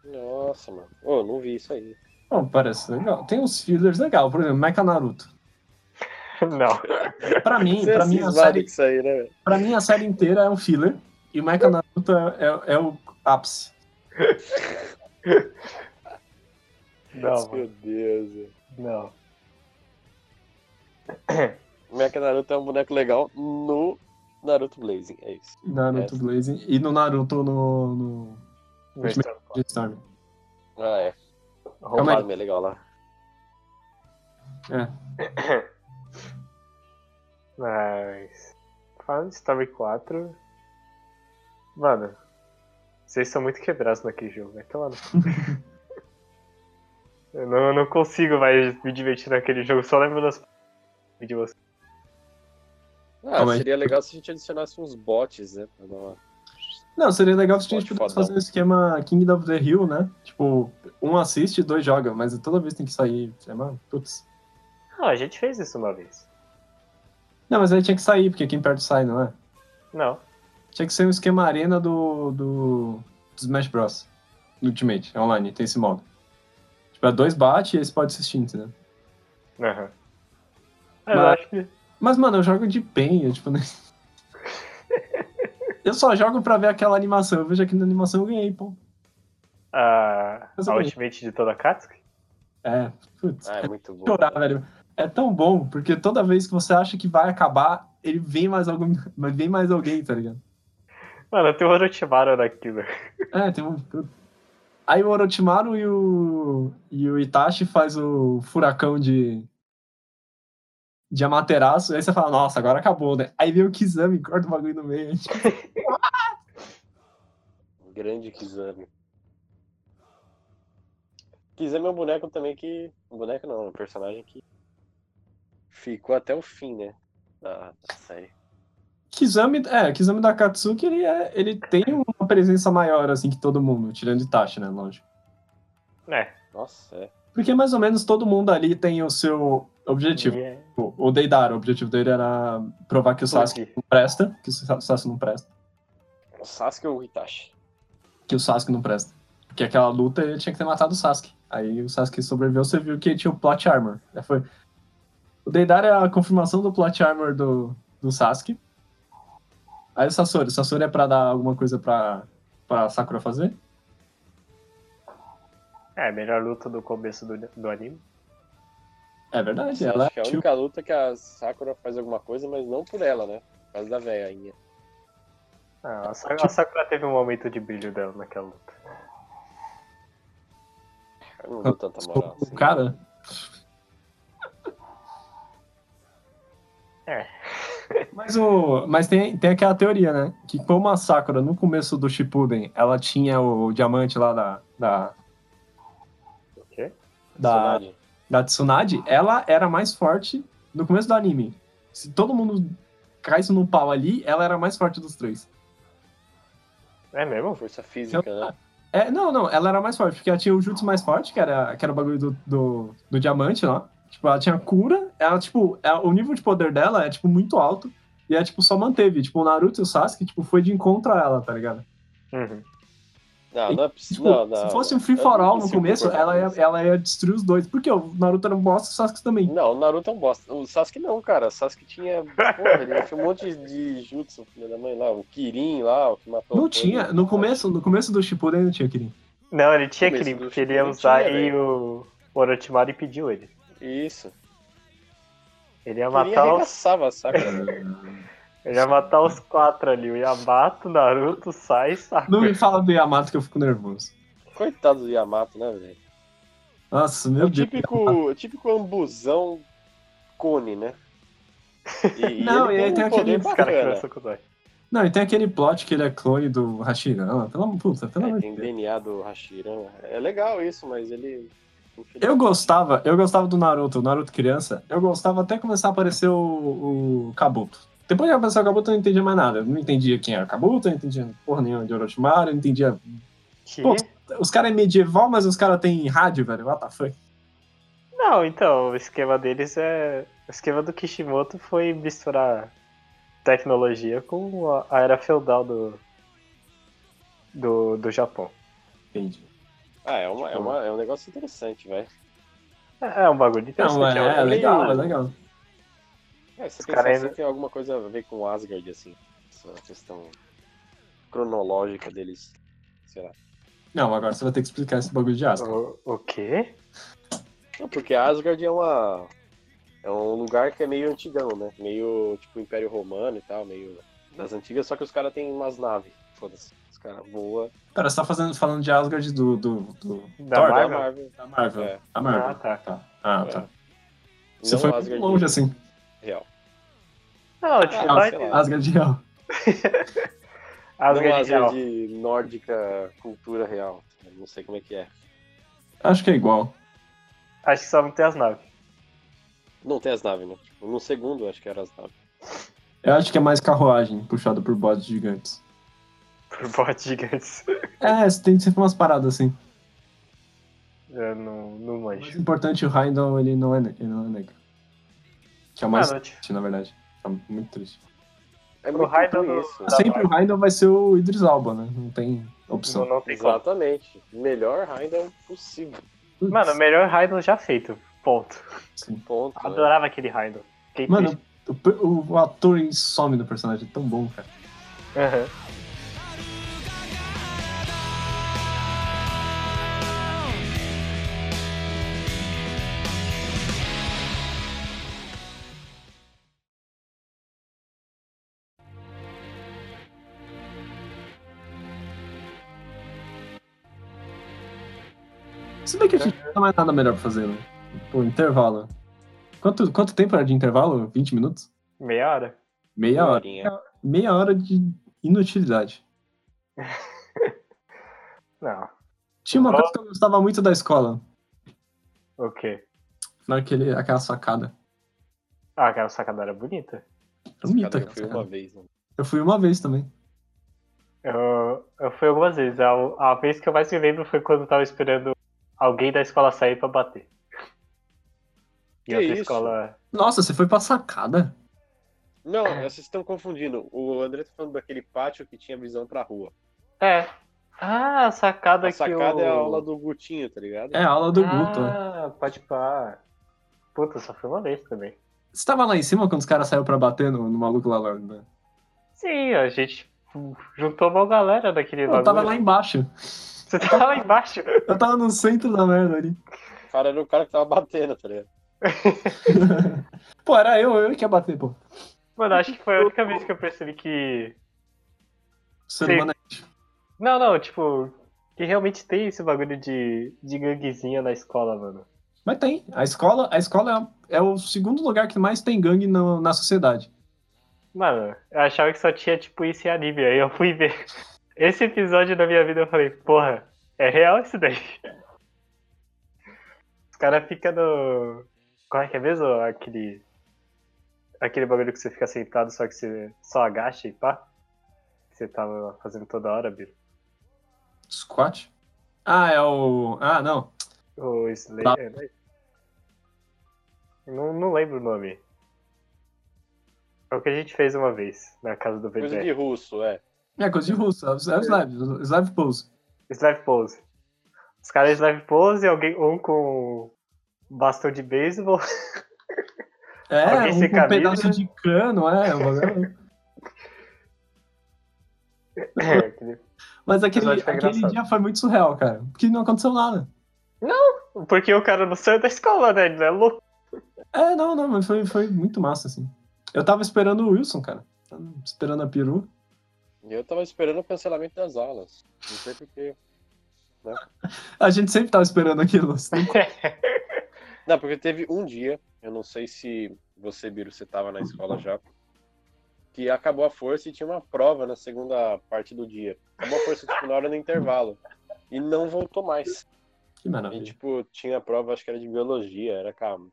Nossa, mano. Ô, não vi isso aí. Bom, parece legal. Tem uns fillers legal, por exemplo, Mecha Naruto. [laughs] Não. Pra mim, Você é pra mim, a série, aí, né, pra mim, a série inteira é um filler. E o Mecha Naruto é, é o ápice. [laughs] Não, Meu Deus, não. Mecha Naruto é um boneco legal no Naruto Blazing, é isso. Naruto Essa. Blazing. E no Naruto no. no está- Storm. Ah, é. Calma O aí. anime é legal lá. É. [coughs] Mas. Falando de Story 4. Mano. Vocês são muito quebrados naquele jogo, vai tomar no. [laughs] Eu não, eu não consigo mais me divertir naquele jogo, só lembro das. de você. Ah, Calma aí. seria legal se a gente adicionasse uns bots, né? Pra dar uma... Não, seria legal se a gente pudesse fodão. fazer o esquema King of the Hill, né? Tipo, um assiste e dois joga, mas toda vez tem que sair. É, mano, putz. Não, a gente fez isso uma vez. Não, mas aí tinha que sair, porque quem perde sai, não é? Não. Tinha que ser um esquema arena do, do, do Smash Bros. No Ultimate, online, tem esse modo. Tipo, é dois bate e esse pode assistir, entendeu? Aham. Eu Mas- acho que. Mas, mano, eu jogo de pen, eu, tipo, né? [laughs] Eu só jogo pra ver aquela animação. Eu vejo aqui na animação eu ganhei, pô. A, Mas a Ultimate de toda a Katsuki? É, putz. Ah, é muito bom. chorar, velho. É tão bom, porque toda vez que você acha que vai acabar, ele vem mais algum. [laughs] Vem mais alguém, tá ligado? Mano, tem o Orochimaru naquilo. É, tem um. Aí o Orochimaru e o. E o Itachi faz o furacão de. De Amaterasu, aí você fala, nossa, agora acabou, né? Aí vem o Kizami, corta o bagulho no meio. tipo, [laughs] Grande Kizami. Kizami é um boneco também que. Um boneco não, um personagem que ficou até o fim, né? Da, da série. Kizami, é, Kizami da Katsuki, ele, é, ele tem uma presença maior, assim, que todo mundo, tirando Itachi, né, lógico. É. Nossa, é. Porque mais ou menos todo mundo ali tem o seu objetivo. É- O, o Deidara, o objetivo dele era provar que o Sasuke Tudo. não presta, que o Sa- Sasuke não presta, O Sasuke ou o Itachi? que o Sasuke não presta. Porque aquela luta ele tinha que ter matado o Sasuke. Aí o Sasuke sobreviveu, você viu que ele tinha o plot armor. Foi... O Deidara é a confirmação do plot armor do, do Sasuke. Aí o Sasori, o Sasori é pra dar alguma coisa pra, pra Sakura fazer? É, a melhor luta do começo do, do anime. É verdade, ela acho que é a única luta que a Sakura faz alguma coisa, mas não por ela, né? Por causa da velhinha. Ah, a, Sa- a Sakura teve um momento de brilho dela naquela luta. Eu não dou tanta moral. o assim. cara. É. Mas, o, mas tem, tem aquela teoria, né? Que como a Sakura, no começo do Shippuden, ela tinha o diamante lá da, da, O quê? da, Tsunade. Da Tsunade, ela era mais forte no começo do anime. Se todo mundo caísse no pau ali, ela era a mais forte dos três. É mesmo? Força física, né? É, não, não, ela era mais forte, porque ela tinha o jutsu mais forte, que era, que era o bagulho do, do, do diamante lá. Tipo, ela tinha cura, ela, tipo, ela- o nível de poder dela é, tipo, muito alto. E ela, tipo, só manteve. Tipo, o Naruto e o Sasuke, tipo, foi de encontro a ela, tá ligado? Uhum. Não, não é possível. Tipo, não, não, se fosse um free for all no começo, ela ia, ela ia destruir os dois. Porque o Naruto era um bosta e o Sasuke também. Não, o Naruto é um bosta. O Sasuke não, cara. O Sasuke tinha. Porra, ele tinha um monte de jutsu, filha da mãe lá. O Kirin lá, o que matou Não o tinha, no começo, no começo do Shippuden não tinha Kirin. Não, ele tinha Kirin, porque ele ia usar tinha, aí velho. o Orochimaru e pediu ele. Isso. Ele ia matar os, arregaçava a [laughs] Ele ia matar os quatro ali, o Yamato, Naruto, Sai e Sakura. Não me fala do Yamato que eu fico nervoso. Coitado do Yamato, né, velho? Nossa, É meu o Deus. típico, típico ambuzão cone, né? [laughs] E, Não, e aí um tem poder aquele- dói. Não, e tem aquele plot que ele é clone do Hashirama. Pelo amor puta, pelo É, amor de tem Deus. DNA do Hashirama. É legal isso, mas ele. Eu gostava, eu gostava do Naruto, o Naruto criança. Eu gostava até começar a aparecer o, o Kabuto. Depois que apareceu o Kabuto, eu não entendia mais nada. Eu não entendia quem era o Kabuto, eu não entendia porra nenhuma de Orochimaru, eu não entendia. Que? Pô, Os caras é medieval, mas os caras têm rádio, velho. What the fuck? Não, então, o esquema deles é. O esquema do Kishimoto foi misturar tecnologia com a era feudal do. do, do Japão. Entendi. Ah, é, uma, é, uma, é um negócio interessante, velho. É, é um bagulho interessante. Não, é, um- é legal, é legal. É, você Os pensar cara assim, ainda- tem alguma coisa a ver com Asgard, assim. Essa questão cronológica deles. Sei lá. Não, agora você vai ter que explicar esse bagulho de Asgard. O, o quê? Não, porque Asgard é uma. É um lugar que é meio antigão, né? Meio tipo Império Romano e tal, meio das antigas, só que os caras têm umas naves. Foda-se. Os caras voam. Pera, você tá fazendo, falando de Asgard do, do, do Da Thor, Da Marvel? Marvel. da Marvel. É. Da Marvel. Ah, tá. Tá. Ah, tá. Você Não foi Asgard longe assim. Real. Não, tipo, Ah, vai-. Asgard real. [laughs] Asgard não real. Asgard nórdica cultura real. Eu Não sei como é que é. Acho que é igual. Acho que só não tem as naves. Não tem as naves, né? No segundo, acho que era as naves. Eu acho que é mais carruagem puxada por bodes gigantes. Por bots gigantes. É, tem sempre umas paradas assim. Eu não, não O mais manjo. importante, o Heimdall, ele não é, ele não é negro. Que é o mais tipo, triste, na verdade. É muito triste. É Raiden ruim do- isso. Sempre o Heimdall vai ser o Idris Alba, né? Não tem opção. não, não tem como. Exatamente. Melhor Heimdall possível. Putz, Mano, o melhor Heimdall já feito. Ponto. sim. Ponto. né? Adorava aquele. Fiquei Mano, o, o- o ator some do personagem, é tão bom, cara. Aham. Se bem que a gente não tem mais nada melhor pra fazer, né? Pô, intervalo. Quanto, quanto tempo era de intervalo? 20 minutos? Meia hora. Meia hora. Horinha. Meia hora de inutilidade. [laughs] Não. Tinha uma coisa que eu gostava muito da escola. O quê? Naquele, aquela sacada. Ah, aquela sacada era bonita. Bonita eu fui uma vez. Né? Eu fui uma vez também. Eu, eu fui algumas vezes. A, a vez que eu mais me lembro foi quando eu tava esperando alguém da escola sair pra bater. E Que outra isso? escola. Nossa, você foi pra sacada? Não, vocês estão confundindo. O André tá falando daquele pátio que tinha visão pra rua. É. Ah, a sacada A que sacada o... é a aula do Gutinho, tá ligado? É a aula do Guto. né? Ah, pode pá. Puta, só foi uma vez também. Você tava lá em cima quando os caras saíram pra bater no, no maluco lá? Né? Sim, a gente juntou uma galera daquele Eu tava bagulho. lá embaixo. Você tava lá embaixo. Eu tava no centro da merda ali. O cara era o cara que tava batendo, tá ligado? [laughs] pô, era eu, eu que ia bater, pô. Mano, acho que foi a única vez que eu percebi que. Ser humano é Não, não, tipo. Que realmente tem esse bagulho de, de ganguezinha na escola, mano. Mas tem. A escola, a escola é, é o segundo lugar que mais tem gangue no- na sociedade. Mano, eu achava que só tinha, tipo, isso em anime. Aí eu fui ver esse episódio da minha vida eu falei, porra, é real isso daí. Os caras ficam no. Qual é que é mesmo? Aquele. Aquele bagulho que você fica sentado, só que você só agacha e pá. Que você tava fazendo toda hora, Biro. Squat? Ah, é o. Ah, não. O Slayer, né? Não, não lembro o nome. É o que a gente fez uma vez na casa do Coisa bebê. de russo, é. É coisa de russo. É o slave. o Slave pose. Slave pose. Os caras slave pose, alguém, um com bastão de beisebol. É, [laughs] Alguém um, com um camisa. pedaço de cano, é. [laughs] É, Mas aquele, foi aquele engraçado. dia foi muito surreal, cara. Porque não aconteceu nada. Porque o cara não saiu da escola, né? Ele é louco. É, não, não, mas foi, foi muito massa, assim. Eu tava esperando o Wilson, cara. Tava esperando a peru. E eu tava esperando o cancelamento das aulas. Não sei porquê. A gente sempre tava esperando aquilo. assim. [laughs] Não, porque teve um dia, eu não sei se você, Biro, você tava na escola já, que acabou a força e tinha uma prova na segunda parte do dia. Acabou a força, tipo, na hora do intervalo. E não voltou mais. Que E, maravilha. tipo, tinha a prova, acho que era de biologia, era Cam...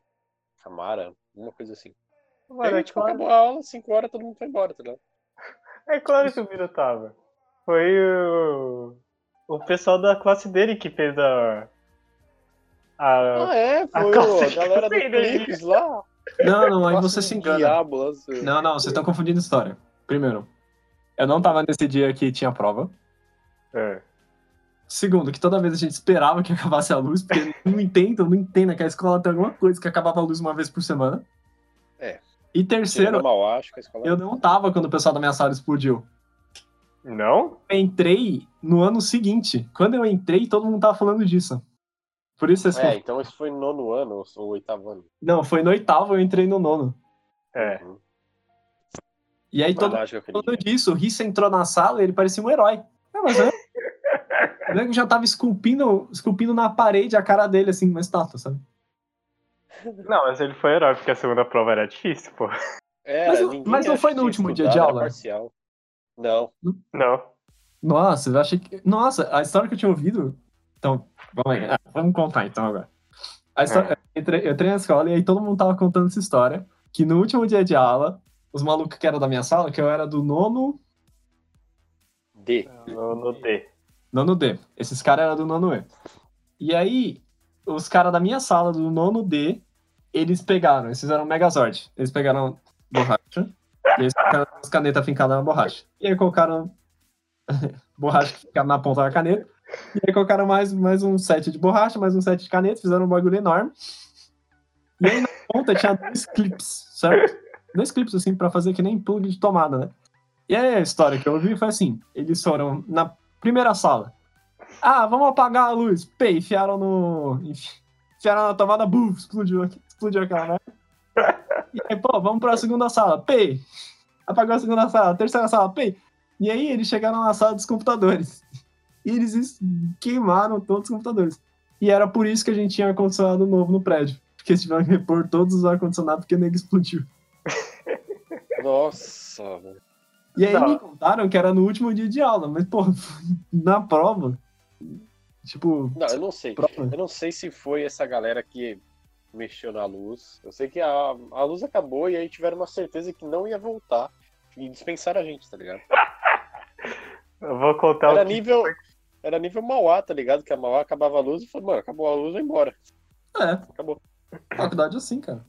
Camara, uma coisa assim. E aí, é, tipo, acabou a aula, 5 horas, todo mundo foi embora, tá ligado? É claro que o Miro tava. Foi o. O pessoal da classe dele que fez a. A. Ah, é, a foi a que galera do. [laughs] Clips lá. Não, não, aí você se engana. Diabo, Não, não, vocês estão confundindo história. Primeiro, eu não tava nesse dia que tinha prova. É. Segundo, que toda vez a gente esperava que acabasse a luz, porque não entendo, não entendo que a escola tem alguma coisa que acabava a luz uma vez por semana. É. E terceiro, a Mauá, acho que a escola... eu não tava quando o pessoal da minha sala explodiu. Não? Eu entrei no ano seguinte. Quando eu entrei, todo mundo tava falando disso. Por isso vocês É, então isso foi no nono ano ou oitavo ano. Não, foi no oitavo, eu entrei no nono. É. Uhum. E aí todo aquele falando disso, o Rissa entrou na sala e ele parecia um herói. É, mas é. [laughs] O nego já tava esculpindo, esculpindo na parede a cara dele, assim, uma estátua, sabe? Não, mas ele foi herói, porque a segunda prova era difícil, pô. É, Mas mas não foi no último dia de aula? Parcial. Não. Não. Nossa, eu achei que. Nossa, a história que eu tinha ouvido. Então, vamos aí. Ah, vamos contar então agora. A história- eu, entrei, eu entrei na escola e aí todo mundo tava contando essa história. Que no último dia de aula, os malucos que eram da minha sala, que eu era do nono. D. No, no D. Nono D. Esses caras eram do nono E. E aí, os caras da minha sala, do nono D, eles pegaram, eles fizeram um Megazord. Eles pegaram borracha, e eles colocaram as canetas fincadas na borracha. E aí colocaram [laughs] borracha que ficava na ponta da caneta. E aí colocaram mais, mais um set de borracha, mais um set de caneta, fizeram um bagulho enorme. E aí na ponta tinha dois clips, certo? Dois clips assim, pra fazer que nem plug de tomada, né? E aí a história que eu ouvi foi assim: eles foram na primeira sala. Ah, vamos apagar a luz. Pê, enfiaram no. enfi- Enfiaram na tomada, buf, explodiu, aqui- explodiu aquela merda. E aí, pô, vamos pra segunda sala. Pê, apagou a segunda sala, terceira sala, pê. E aí eles chegaram na sala dos computadores. E eles es- queimaram todos os computadores. E era por isso que a gente tinha ar-condicionado novo no prédio. Porque eles tiveram que repor todos os ar-condicionados porque o nego explodiu. Nossa, velho. E aí Não. me contaram que era no último dia de aula, mas, pô, [laughs] na prova. Tipo, Não, eu não sei. prova. Eu não sei se foi essa galera que mexeu na luz. Eu sei que a, a luz acabou e aí tiveram uma certeza que não ia voltar. E dispensaram a gente, tá ligado? [laughs] Eu vou contar Era o que nível. Era nível Mauá, tá ligado? Que a Mauá acabava a luz e falou, mano, acabou a luz, vai embora. É, Acabou. faculdade é assim, cara.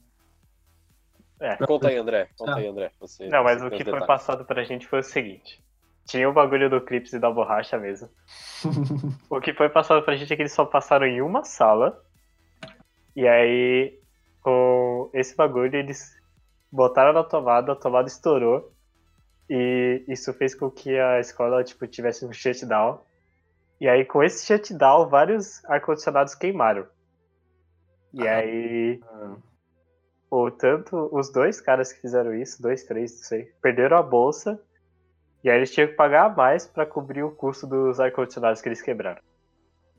É. Conta aí, André. Conta Ah. aí, André. Você, Não, mas você o que foi detalhes. passado pra gente foi o seguinte. Tinha o bagulho do clips e da borracha mesmo. [laughs] O que foi passado pra gente é que eles só passaram em uma sala. E aí, com esse bagulho, eles botaram na tomada, a tomada estourou. E isso fez com que a escola tipo, tivesse um shutdown. E aí, com esse shutdown, vários ar-condicionados queimaram. E aí, ou tanto os dois caras que fizeram isso, dois, três, não sei, perderam a bolsa. E aí eles tinham que pagar a mais pra cobrir o custo dos ar-condicionados que eles quebraram.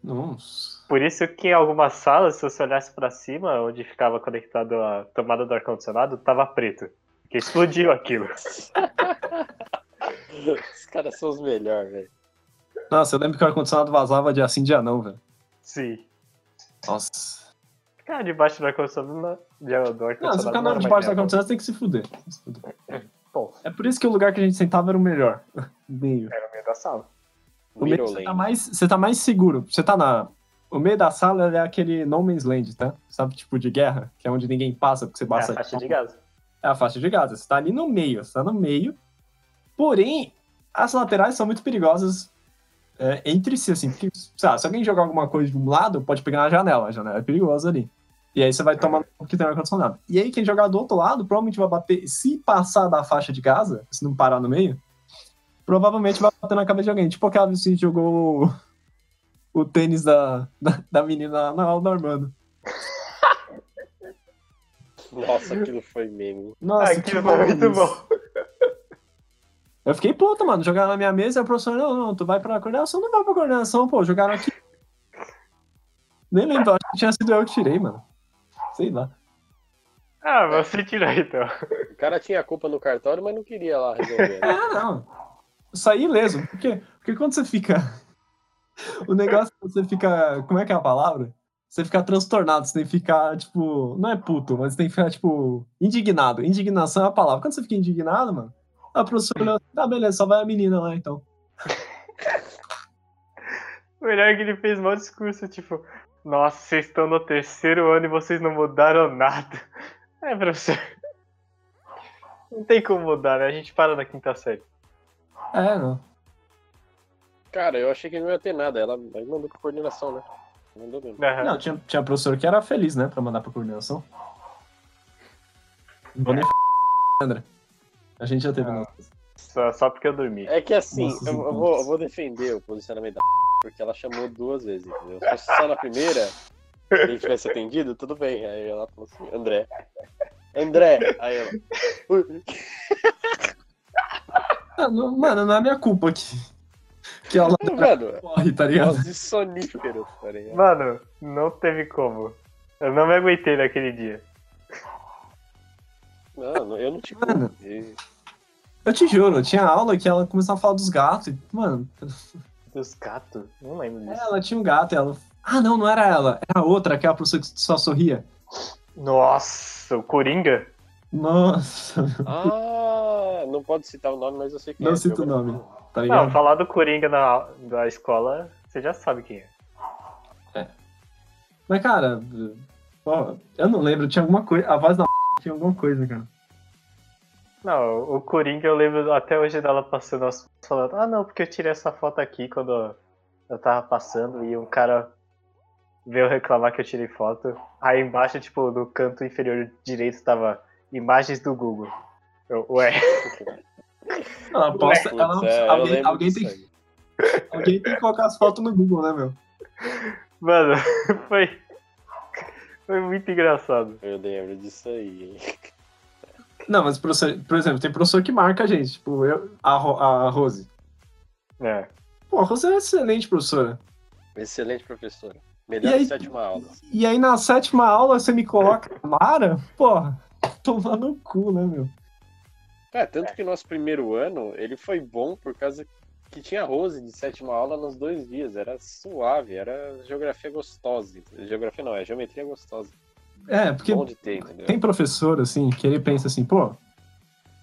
Nossa. Por isso que em algumas salas, se você olhasse pra cima, onde ficava conectado a tomada do ar-condicionado, tava preto. Porque explodiu aquilo. [laughs] Os caras são os melhores, velho. Nossa, eu lembro que o ar-condicionado vazava dia sim, dia não, velho. Sim. Nossa. Ficar debaixo do ar-condicionado não- de- do ar-condicionado. Não, se ficar debaixo do ar-condicionado, tem que se fuder. Tem que se fuder. Bom, É por isso que o lugar que a gente sentava era o melhor. Meio. era o meio da sala. O meio você tá mais, você tá mais seguro. Você tá na. O meio da sala é aquele No Man's Land, tá? Sabe, tipo de guerra, que é onde ninguém passa, porque você É passa. a faixa de gás. É a faixa de Gaza. Você tá ali no meio, você tá no meio. Porém, as laterais são muito perigosas é, entre si, assim. Porque, lá, se alguém jogar alguma coisa de um lado, pode pegar na janela. A janela é perigosa ali. E aí você vai tomar o que tem ar-condicionado. E aí, quem jogar do outro lado, provavelmente vai bater. Se passar da faixa de Gaza, se não parar no meio, provavelmente vai bater na cabeça de alguém. Tipo aquela vez que jogou o, o tênis da, da, da menina na aula do Armando. Nossa, aquilo foi meme. Nossa, Ah, que aquilo foi muito isso. bom. [laughs] Eu fiquei puto, mano. Jogaram na minha mesa e o professor, não, não, tu vai pra coordenação, não vai pra coordenação, pô, jogaram aqui. Nem lembro, acho que tinha sido eu que tirei, mano. Sei lá. Ah, você tirou então. O cara tinha culpa no cartório, mas não queria lá resolver. né? [laughs] Ah, não. Eu saí ileso. Por quê? Porque quando você fica. [laughs] O negócio é que você fica. Como é que é a palavra? Você fica transtornado, você tem que ficar, tipo. Não é puto, mas tem que ficar, tipo, indignado. Indignação é a palavra. Quando você fica indignado, mano, a professora olhou, tá, beleza, só vai a menina lá então. O [laughs] melhor é que ele fez um discurso, tipo, nossa, vocês estão no terceiro ano e vocês não mudaram nada. É, professor. Não tem como mudar, né? A gente para na quinta série. É, não. Cara, eu achei que não ia ter nada. Ela aí mandou pra coordenação, né? Mandou mesmo. Não, tinha, tinha professor que era feliz, né, pra mandar pra coordenação. Não vou nem f... André. A gente já teve Ah. nossas. Só, só porque eu dormi. É que assim, eu, eu encontros. vou, eu vou defender o posicionamento da porque ela chamou duas vezes, entendeu? Se fosse só na primeira, gente tivesse atendido, tudo bem. Aí ela falou assim, André. André! Aí ela. "Ui." Ah, não- mano, não é minha culpa que, que ela Mano, corre, tá ligado? de sonífero, tá ligado? Mano, não teve como. Eu não me aguentei naquele dia. Não, eu não te Mano. Eu te juro, tinha aula que ela começava a falar dos gatos. E, mano, Dos gatos? Não lembro disso. ela tinha um gato e ela Ah, não, não era ela. Era a outra, aquela professora que só sorria. Nossa, o Coringa. Nossa. Ah, não pode citar o nome, mas eu sei quem Não é. cita o geografia. nome. Tá Não, falar do Coringa na, da escola, você já sabe quem é. Mas, cara, ó, eu não lembro, tinha alguma coisa. A voz da tinha alguma coisa, cara. Não, o Coringa eu lembro até hoje dela passando as fotos falando, ah não, porque eu tirei essa foto aqui quando eu tava passando e um cara veio reclamar que eu tirei foto. Aí embaixo, tipo, no canto inferior direito tava imagens do Google. Eu, ué, Ela posta, Putz, ela não- é, alguém, alguém, tem, [laughs] alguém tem que colocar as fotos no Google, né, meu? mano, [laughs] foi. Foi muito engraçado. Eu lembro disso aí, hein? Não, mas, professor, por exemplo, tem professor que marca a gente, tipo, eu, a, a Rose. É. Pô, a Rose é excelente professora. Excelente professora. Melhor aí- que sétima aula. E aí na sétima aula você me coloca Mara? Porra, tomar no cu, né, meu? Cara, tanto que nosso primeiro ano, ele foi bom por causa que tinha Rose de sétima aula nos dois dias. Era suave, era geografia gostosa. Geografia não, é geometria gostosa. É, porque ter, entendeu? tem professor, assim, que ele pensa assim, pô,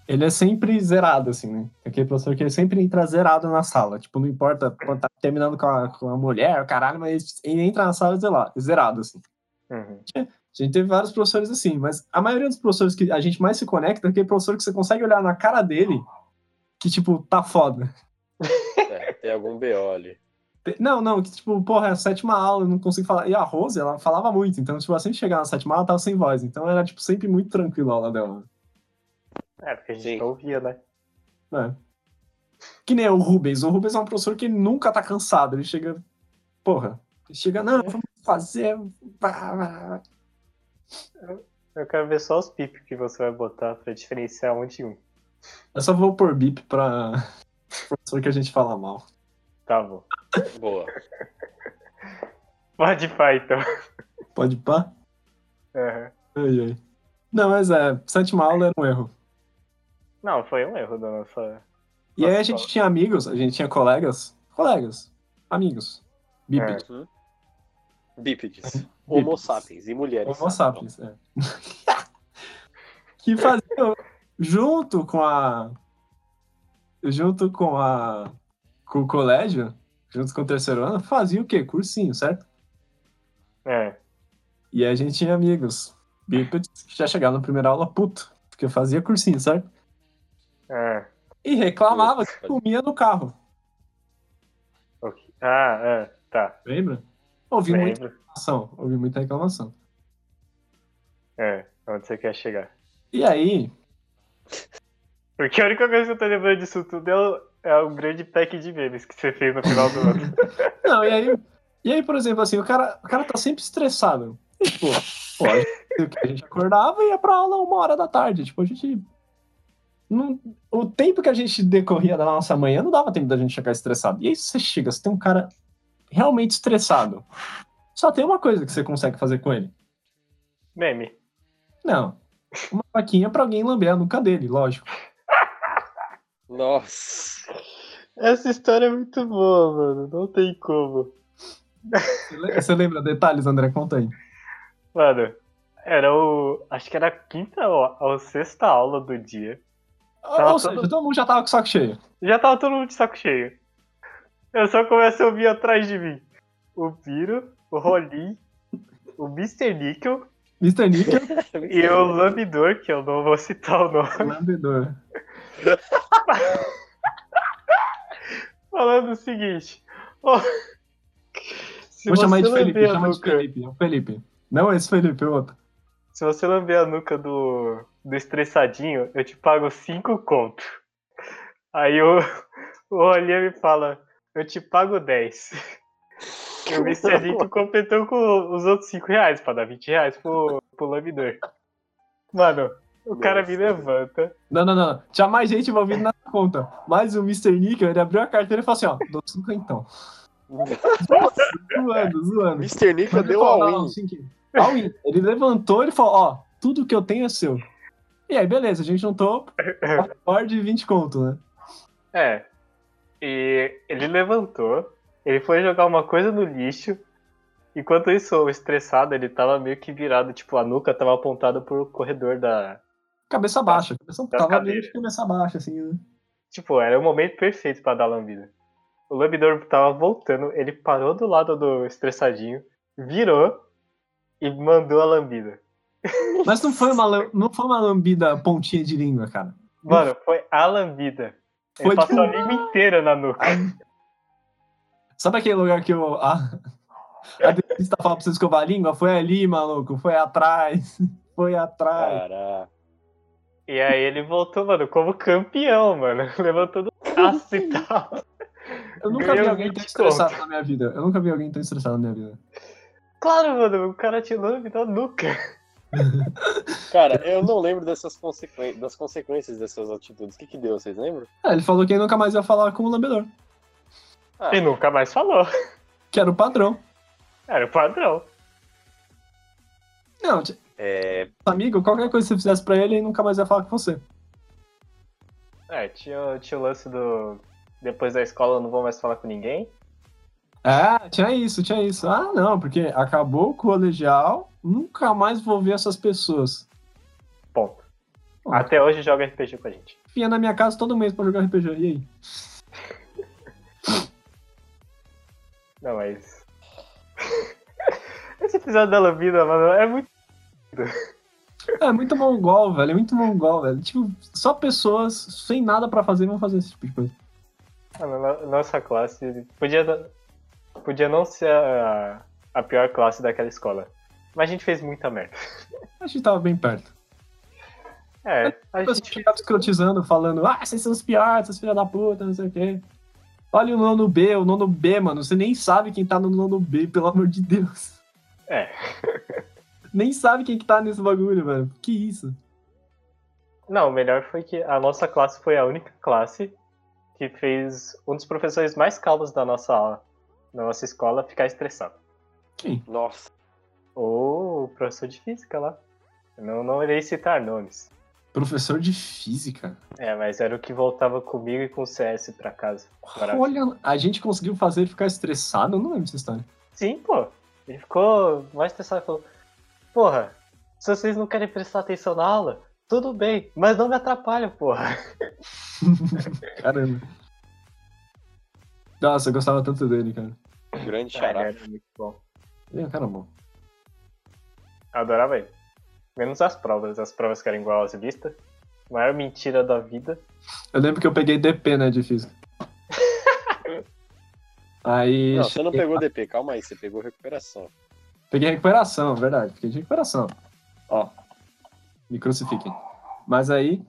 ele é sempre zerado, assim, né? Aquele professor que ele sempre entra zerado na sala. Tipo, não importa quando tá terminando com a, com a mulher, caralho, mas ele entra na sala zerado, zerado assim. Uhum. A gente teve vários professores assim, mas a maioria dos professores que a gente mais se conecta é aquele professor que você consegue olhar na cara dele que, tipo, tá foda. É, tem algum BO ali. Não, não, que tipo, porra, é a sétima aula, eu não consigo falar. E a Rose, ela falava muito, então, tipo, assim que chegava na sétima aula, ela tava sem voz. Então era, tipo, sempre muito tranquilo a aula dela. É, porque a gente não ouvia, né? É. Que nem o Rubens. O Rubens é um professor que nunca tá cansado. Ele chega. Porra. Ele chega, não, vamos fazer. Eu quero ver só os pip que você vai botar pra diferenciar um de um. Eu só vou pôr bip pra [laughs] professor que a gente fala mal. Tá bom. Boa. Pode pá, então. Pode pá? Uhum. Ai, ai. Não, mas é, sétima aula era um erro. Não, foi um erro da nossa. E aí a Nossa, gente escola. tinha amigos, a gente tinha colegas. Colegas. Amigos. Bípedos. Uhum. Bípedes. Homo sapiens e mulheres. Homo sapiens, é. [laughs] que [laughs] faziam junto com a. Junto com a. Com o colégio, junto com o terceiro ano, fazia o quê? Cursinho, certo? É. E a gente tinha amigos. Bípedes que já chegavam na primeira aula puto, porque fazia cursinho, certo? É. E reclamava que comia no carro. ok. Ah, é. Tá. Lembra? Ouvi muita Lembro. reclamação. Ouvi muita reclamação. É. Onde você quer chegar? E aí, Porque a única coisa que eu tô lembrando disso tudo é o, é o grande pack de memes que você fez no final do ano. [laughs] Não, e aí, e aí, por exemplo, assim, o cara, o cara tá sempre estressado. Tipo, pô, a gente, a gente acordava e ia pra aula uma hora da tarde. Tipo, a gente. Não, o tempo que a gente decorria da nossa manhã não dava tempo da gente ficar estressado. E aí você chega, você tem um cara realmente estressado. Só tem uma coisa que você consegue fazer com ele. Meme. Não. Uma faquinha pra alguém lamber a nuca dele, lógico. Nossa. Essa história é muito boa, mano. Não tem como. Você le- Você lembra detalhes, André? Conta aí. Mano, era o. Acho que era a quinta ou ou sexta aula do dia. Ou Tava seja, todo- todo mundo já tava com o saco cheio. Já tava todo mundo de saco cheio. Eu só começo a ouvir atrás de mim. O Piro, o Rolim, o Mr. Nickel Mr. Nickel, e o Lambidor, que eu não vou citar o nome, falando o seguinte. se Vou chamar de Felipe, a chama de nuca- Felipe. É o Felipe. Não esse Felipe, é o outro. Se você lamber a nuca do, do estressadinho, eu te pago 5 conto. Aí o, o Rolinha me fala, eu te pago 10. E o Mr. Nick completou com os outros 5 reais, pra dar 20 reais pro, pro lambidor. Mano, o cara me Nossa. levanta. Não, não, não. Tinha mais gente envolvida na conta. Mas o Mr. Nickel, ele abriu a carteira e falou assim, ó, dou cinco então. Zoando, zoando. Mr. Nica Ele deu falou, all não, in. cinquinho. All in. Ele levantou e falou, ó, tudo que eu tenho é seu. E aí, beleza, a gente juntou [laughs] a de 20 conto, né? É. E ele levantou, ele foi jogar uma coisa no lixo, Enquanto isso, o estressado, ele tava meio que virado, tipo, a nuca tava apontada pro corredor da. Cabeça baixa. Cabeça, Da tava cadeira. meio de cabeça baixa, assim, né? Tipo, era o momento perfeito pra dar lambida. O lambidor tava voltando, ele parou do lado do estressadinho, virou e mandou a lambida. [laughs] Mas não foi uma, não foi uma lambida pontinha de língua, cara. Mano, foi a lambida. Ele Foi passou tipo- a língua inteira na nuca. Sabe aquele lugar que eu, a, a dentista fala pra você escovar a língua? Foi ali, maluco. Foi atrás. [laughs] Foi atrás. Caraca. E aí ele voltou, mano, como campeão, mano. [laughs] Levantou do braço e tal. Eu nunca vi alguém tão 20 estressado na minha vida. Eu nunca vi alguém tão estressado na minha vida. Claro, mano, o cara tinha lambida na nuca. [laughs] Cara, eu não lembro dessas consequen... das consequências dessas atitudes. O que que deu, vocês lembram? Ah, ele falou que ele nunca mais ia falar com o lambedor. Ah. E nunca mais falou. Que era o padrão. Era o padrão. Não, É, amigo, qualquer coisa que você fizesse pra ele, ele nunca mais ia falar com você. É, tinha, tinha o lance do. Depois da escola eu não vou mais falar com ninguém. É, tinha isso, tinha isso. Ah, não, porque acabou o colegial, nunca mais vou ver essas pessoas. Ponto. Bom. Até hoje joga RPG com a gente. Vinha na minha casa todo mês pra jogar RPG. E aí? [laughs] Não, mas. [laughs] Esse episódio da lambida, mano, é muito. É muito mongol, velho. É muito mongol, velho. Tipo, só pessoas sem nada pra fazer vão fazer esse tipo de coisa. No- nossa classe podia, podia não ser a, a pior classe daquela escola. Mas a gente fez muita merda. A gente tava bem perto. É, a Você gente. ficava escrotizando, falando, ah, vocês são os piores, vocês filha da puta, não sei o quê. Olha o nono B, o nono B, mano. Você nem sabe quem tá no nono B, pelo amor de Deus. É. [laughs] Nem sabe quem que tá nesse bagulho, velho. Que isso? Não, o melhor foi que a nossa classe foi a única classe que fez um dos professores mais calmos da nossa aula, da nossa escola, ficar estressado. Quem? nossa. Ou o professor de física lá. Eu Não, não irei citar nomes. Professor de física. É, mas era o que voltava comigo e com o CS pra casa. Maravilha. Olha, a gente conseguiu fazer ele ficar estressado. Eu não lembro dessa história. Sim, pô. Ele ficou mais estressado e falou: Porra, se vocês não querem prestar atenção na aula, tudo bem, mas não me atrapalha, porra. [laughs] Caramba. Nossa, eu gostava tanto dele, cara. Grande Ah, xará. muito bom. Ele é um cara bom. Adorava ele. Menos as provas, as provas que eram igual às vistas. Maior mentira da vida. Eu lembro que eu peguei DP, né, de física. [laughs] Aí. Não, você não pegou DP, calma aí, você pegou recuperação. Peguei recuperação, verdade. Peguei de recuperação. Ó. Me crucifiquem. Mas aí.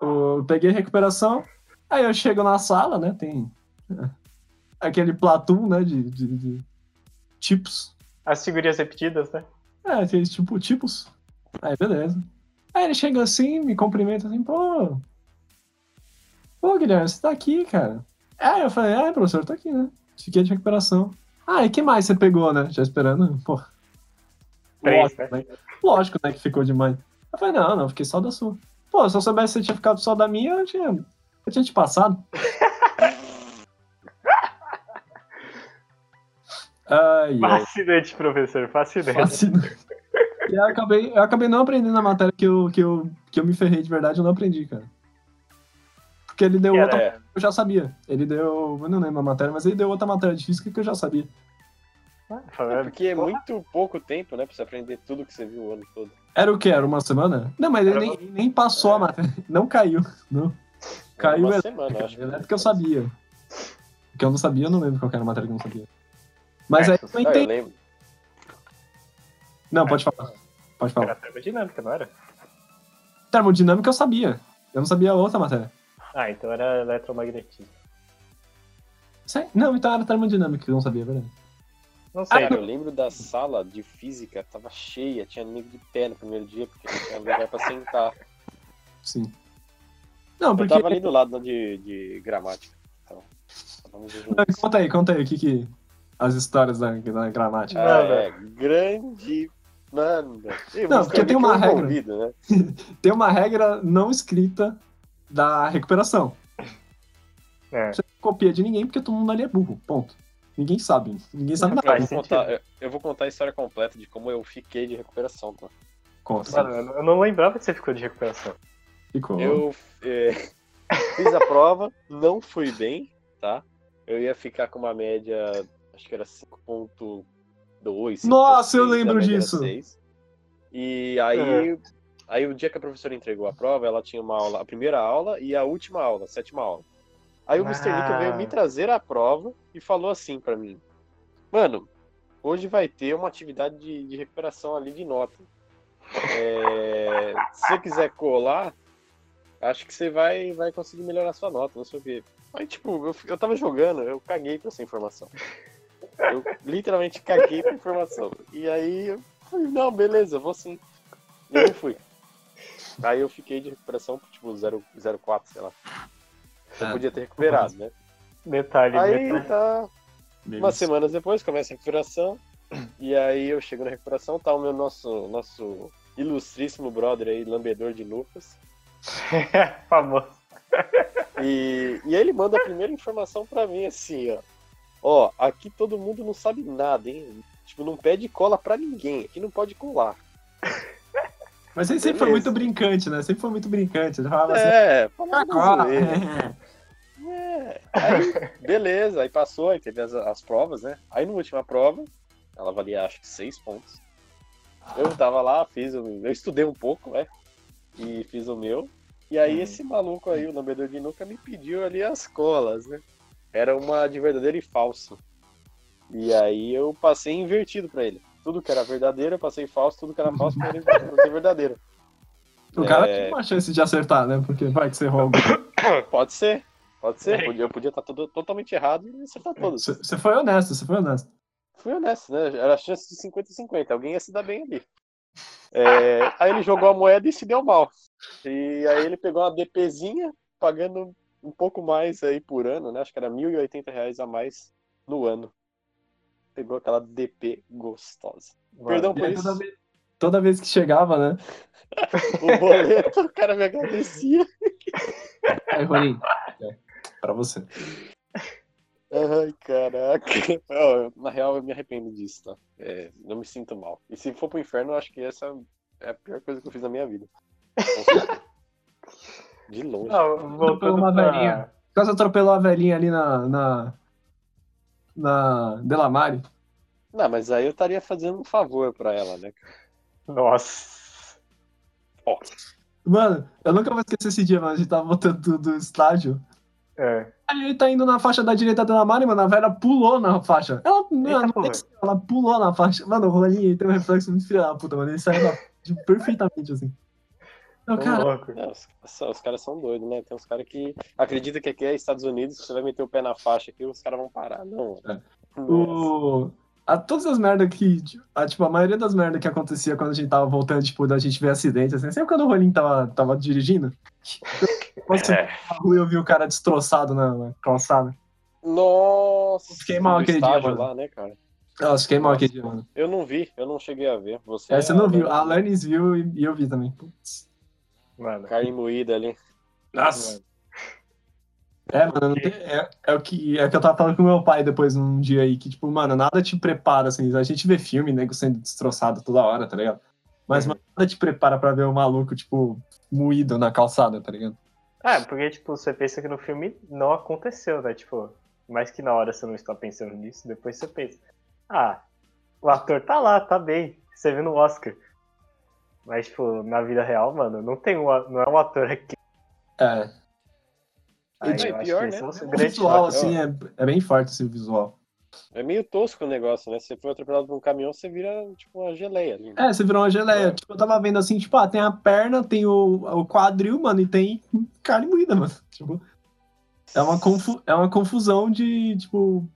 Eu peguei recuperação. Aí eu chego na sala, né? Tem. [laughs] Aquele platum, né? De, de, de tipos. As figurinhas repetidas, né? É, aqueles tipo, tipos. Aí, beleza. Aí ele chega assim, me cumprimenta assim, pô. Pô, Guilherme, você tá aqui, cara. Aí eu falei, é, professor, tô aqui, né? Fiquei de recuperação. Ah, e que mais você pegou, né? Já esperando? Pô. Três, Lógico, né? Lógico, né, que ficou demais. Eu falei, não, não, fiquei só da sua. Pô, se eu soubesse que você tinha ficado só da minha, eu tinha, eu tinha te passado. [laughs] Ai, ai. Fascinante, professor, fascinante. Fascinante. E eu acabei, eu acabei não aprendendo a matéria que eu, que, eu, que eu me ferrei de verdade, eu não aprendi, cara. Porque ele deu Que outra que eu já sabia. Ele deu. Eu não lembro a matéria, mas ele deu outra matéria de física que eu já sabia. É porque é muito pouco tempo, né, pra você aprender tudo que você viu o ano todo. Era o quê? Era uma semana? Não, mas ele nem, uma- nem passou a matéria. Não caiu. Não. Caiu uma é- semana, eu acho. É porque eu sabia. O que eu não sabia, eu não lembro qual que era a matéria que eu não sabia. Mas É, aí eu Não, eu entendi. lembro. Não, pode falar. Pode falar. Era termodinâmica, não era? Termodinâmica eu sabia. Eu não sabia a outra matéria. Ah, então era eletromagnetismo. Não, então era termodinâmica que eu não sabia, é verdade. Não sei. Cara, eu lembro da sala de física, tava cheia, tinha nego de pé no primeiro dia, porque não tinha lugar pra sentar. Sim. Não, Eu porque. tava ali do lado de, de gramática. Então. Conta aí, conta aí o que que. As histórias da, da gramática. Ah, é, grande. Mano. Não, porque tem uma eu regra. convido, né? [laughs] Tem uma regra não escrita da recuperação. É. Você não copia de ninguém porque todo mundo ali é burro. Ponto. Ninguém sabe. Ninguém sabe Eu nada. Faz vou, contar, eu, eu vou contar a história completa de como eu fiquei de recuperação, tá? Conta. Mano, eu não- eu lembrava que você ficou de recuperação. Ficou. Eu é, [laughs] fiz a prova, não fui bem, tá? Eu ia ficar com uma média, acho que era 5.2. Nossa, eu 5.6, lembro disso. 6. E aí, aí o dia que a professora entregou a prova, ela tinha uma aula, a primeira aula e a última aula, a sétima aula. Aí o Mr. Ah. Nick veio me trazer a prova e falou assim pra mim: Mano, hoje vai ter uma atividade de, de recuperação ali de nota. É, se você quiser colar, acho que você vai, vai conseguir melhorar sua nota, não sei o quê. Aí, tipo, eu, eu tava jogando, eu caguei pra essa informação. Eu literalmente caguei pra informação. E aí eu falei, não, beleza, vou sim. E eu não fui. Aí eu fiquei de recuperação tipo 0, 0,4, sei lá. Eu É. podia ter recuperado, né? Detalhe, Aí detalhe. tá. Beleza. Umas semanas depois começa a recuperação. E aí eu chego na recuperação, tá o meu nosso, nosso ilustríssimo brother aí, lambedor de Lucas. [laughs] Famoso. E, e aí ele manda a primeira informação pra mim, assim, ó. Ó, aqui todo mundo não sabe nada, hein? Tipo, não pede cola pra ninguém. Aqui não pode colar. Mas ele sempre foi muito brincante, né? Sempre foi muito brincante. Ele falava assim, É, falando na agora. zoeira. É. Aí, beleza, aí passou, aí teve as, as provas, né? Aí na última prova, ela valia acho que seis pontos. Eu tava lá, fiz o. Eu estudei um pouco, né? E fiz o meu. E aí Uhum. esse maluco aí, o lambedor de nuca, me pediu ali as colas, né? Era uma de verdadeiro e falso. E aí eu passei invertido pra ele. Tudo que era verdadeiro, eu passei falso, tudo que era falso, pra ele ser verdadeiro. O cara É. tinha uma chance de acertar, né? Porque vai que você rouba. [coughs] Pode ser, pode ser. É. Eu podia estar todo, totalmente errado e acertar todos. Você foi honesto, você foi honesto. Fui honesto, né? Era a chance de 50-50. Alguém ia se dar bem ali. É, aí ele jogou a moeda e se deu mal. E aí ele pegou uma DPzinha, pagando um pouco mais aí por ano, né? Acho que era 1.080 reais a mais no ano. Pegou aquela DP gostosa. Perdão E por isso. toda, vez, toda vez que chegava, né? [laughs] O boleto, o cara me agradecia. [laughs] Aí, Rolim, pra você. Ai, caraca. [laughs] Ó, Na real, eu me arrependo disso, tá? É, não me sinto mal. E se for pro inferno, eu acho que essa é a pior coisa que eu fiz na minha vida. [laughs] De longe. Não, voltando uma pra... velhinha. Quase atropelou a velhinha ali na. na. na Delamare. Não, mas aí eu estaria fazendo um favor pra ela, né? Nossa. Ó, Mano, eu nunca vou esquecer esse dia, mano. A gente tava voltando do, do estádio. É. Aí ele tá indo na faixa da direita da Delamare, mano. A velha pulou na faixa. Ela, mano, ela pulou na faixa. Mano, o Rolinho tem um reflexo muito filho da puta, mano. Ele saiu da perfeitamente assim. Não, cara, não, os, os caras são doidos, né? Tem uns caras que acreditam que aqui é Estados Unidos, você vai meter o pé na faixa aqui, os caras vão parar. Não. É. Nossa. o. A, todas as merdas que. A, tipo, a maioria das merdas que acontecia quando a gente tava voltando, tipo, da gente ver acidente, assim, sempre quando o Rolinho tava, tava dirigindo. [laughs] Nossa, É. na rua eu vi o cara destroçado na, na calçada. Nossa, Fiquei mal do aquele dia, mano. lá, né, cara? Nossa, fiquei mal aquele dia, mano. Eu não vi, eu não cheguei a ver. Você, É, você não viu. A Alanis viu e, e eu vi também. Putz. Mano. carne moída ali. Nossa. É, mano, tem- é, é o que, é o que eu tava falando com meu pai depois num dia aí, que, tipo, mano, nada te prepara, assim, a gente vê filme, nego sendo destroçado toda hora, tá ligado? Mas Uhum. mano, nada te prepara pra ver o maluco, tipo, moído na calçada, tá ligado? É, porque, tipo, você pensa que no filme não aconteceu, né? Tipo, mais que na hora você não está pensando nisso, depois você pensa, ah, o ator tá lá, tá bem, você vê no Oscar. Mas, tipo, na vida real, mano, não tem um, não é um ator aqui. É, Aí É, acho pior, né? esse é um o visual, choque. assim, é, é bem forte, assim, o visual. É meio tosco o negócio, né? Você foi atropelado por um caminhão, você vira tipo uma geleia ali. né? É, você virou uma geleia. Tipo, eu tava vendo assim, tipo, ah, tem a perna, tem o, o quadril, mano, e tem carne moída, mano. [laughs] Tipo, é uma, confu é uma confusão de, tipo,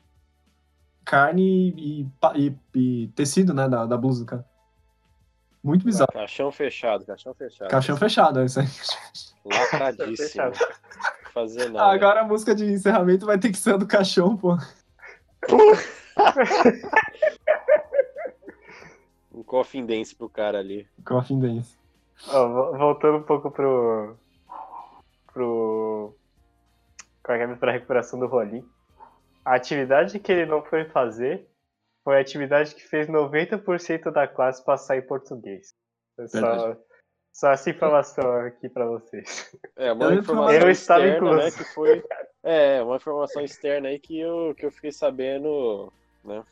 carne e, e, e tecido, né, da, da blusa cara. Muito bizarro. Caixão fechado, caixão fechado. Caixão fechado, é isso aí. Lacradíssimo. Fazer nada. Agora a música de encerramento vai ter que ser a do caixão, pô. [laughs] Um coffin dance pro cara ali. Coffin Dance. Vo- voltando um pouco pro. pro. Qual é é? pra recuperação do Rolim. A atividade que ele não foi fazer foi a atividade que fez 90% da classe passar em português. É Só, Verdade. Só essa informação aqui pra vocês. É, uma Eu informação eu estava externa, né, que foi... É, uma informação externa aí que eu, que eu fiquei sabendo, né,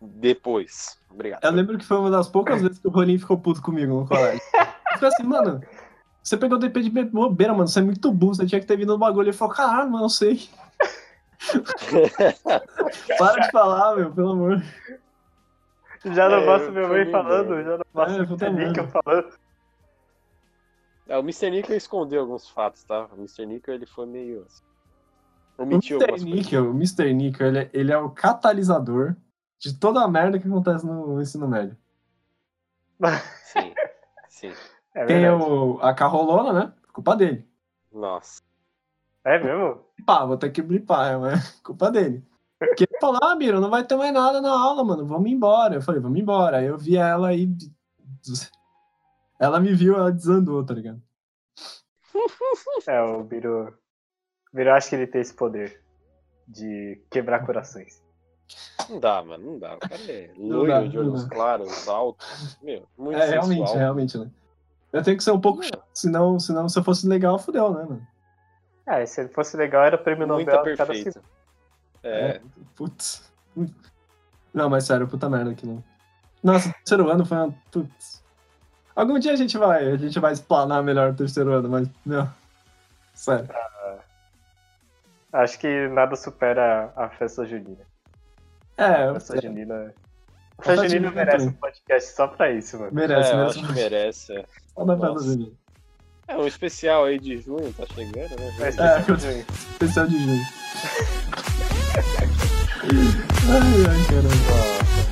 depois. Obrigado. Eu lembro que foi uma das poucas vezes que o Rolim ficou puto comigo no colégio. Falou assim, mano, você pegou DP de bobeira, mano, você é muito burro, você tinha que ter vindo no bagulho. Ele falou, caralho, mano, eu sei. [laughs] Para de falar, meu, pelo amor. Já não É, basta eu minha fui mãe falando, já não basta É, o merda. falando. É, o Mr. Nickel escondeu alguns fatos, tá? O Mr. Nickel, ele foi meio... assim, O Omitiu Mr. algumas coisas. Nickel, o Mr. Nickel, ele é, ele é o catalisador de toda a merda que acontece no ensino médio. [laughs] Sim, sim. É Tem o, a carrolona, né? Culpa dele. Nossa. É mesmo? Pá, vou ter que blipar, mas [laughs] culpa dele. Porque ele falou, ah, Miro, não vai ter mais nada na aula, mano, vamos embora. Eu falei, vamos embora. Aí eu vi ela aí. Ela me viu, ela desandou, tá ligado? [laughs] É, o Biro. O Biro acha que ele tem esse poder de quebrar corações. Não dá, mano, não dá. O cara é loiro, de olhos claros, alto. Meu, muito É, realmente, sensual. realmente, né? Eu tenho que ser um pouco chato, senão, senão se eu fosse legal, fudeu, né, mano? É, se ele fosse legal, era prêmio Muita Nobel cada perfeita. segundo. É, Putz. Não, mas sério, puta merda aqui, não. Nossa, terceiro ano foi uma. Putz. Algum dia a gente vai, a gente vai explanar melhor o terceiro ano, mas, meu. Sério. Acho que nada supera a festa junina. É, A festa junina. A festa junina merece um podcast só pra isso, mano. merece, é, merece. acho que merece. É. Só da festa junina. É, um especial aí de junho tá chegando, né? É, só eu- junho. Especial de junho. [laughs] [laughs] ai, ai, caramba.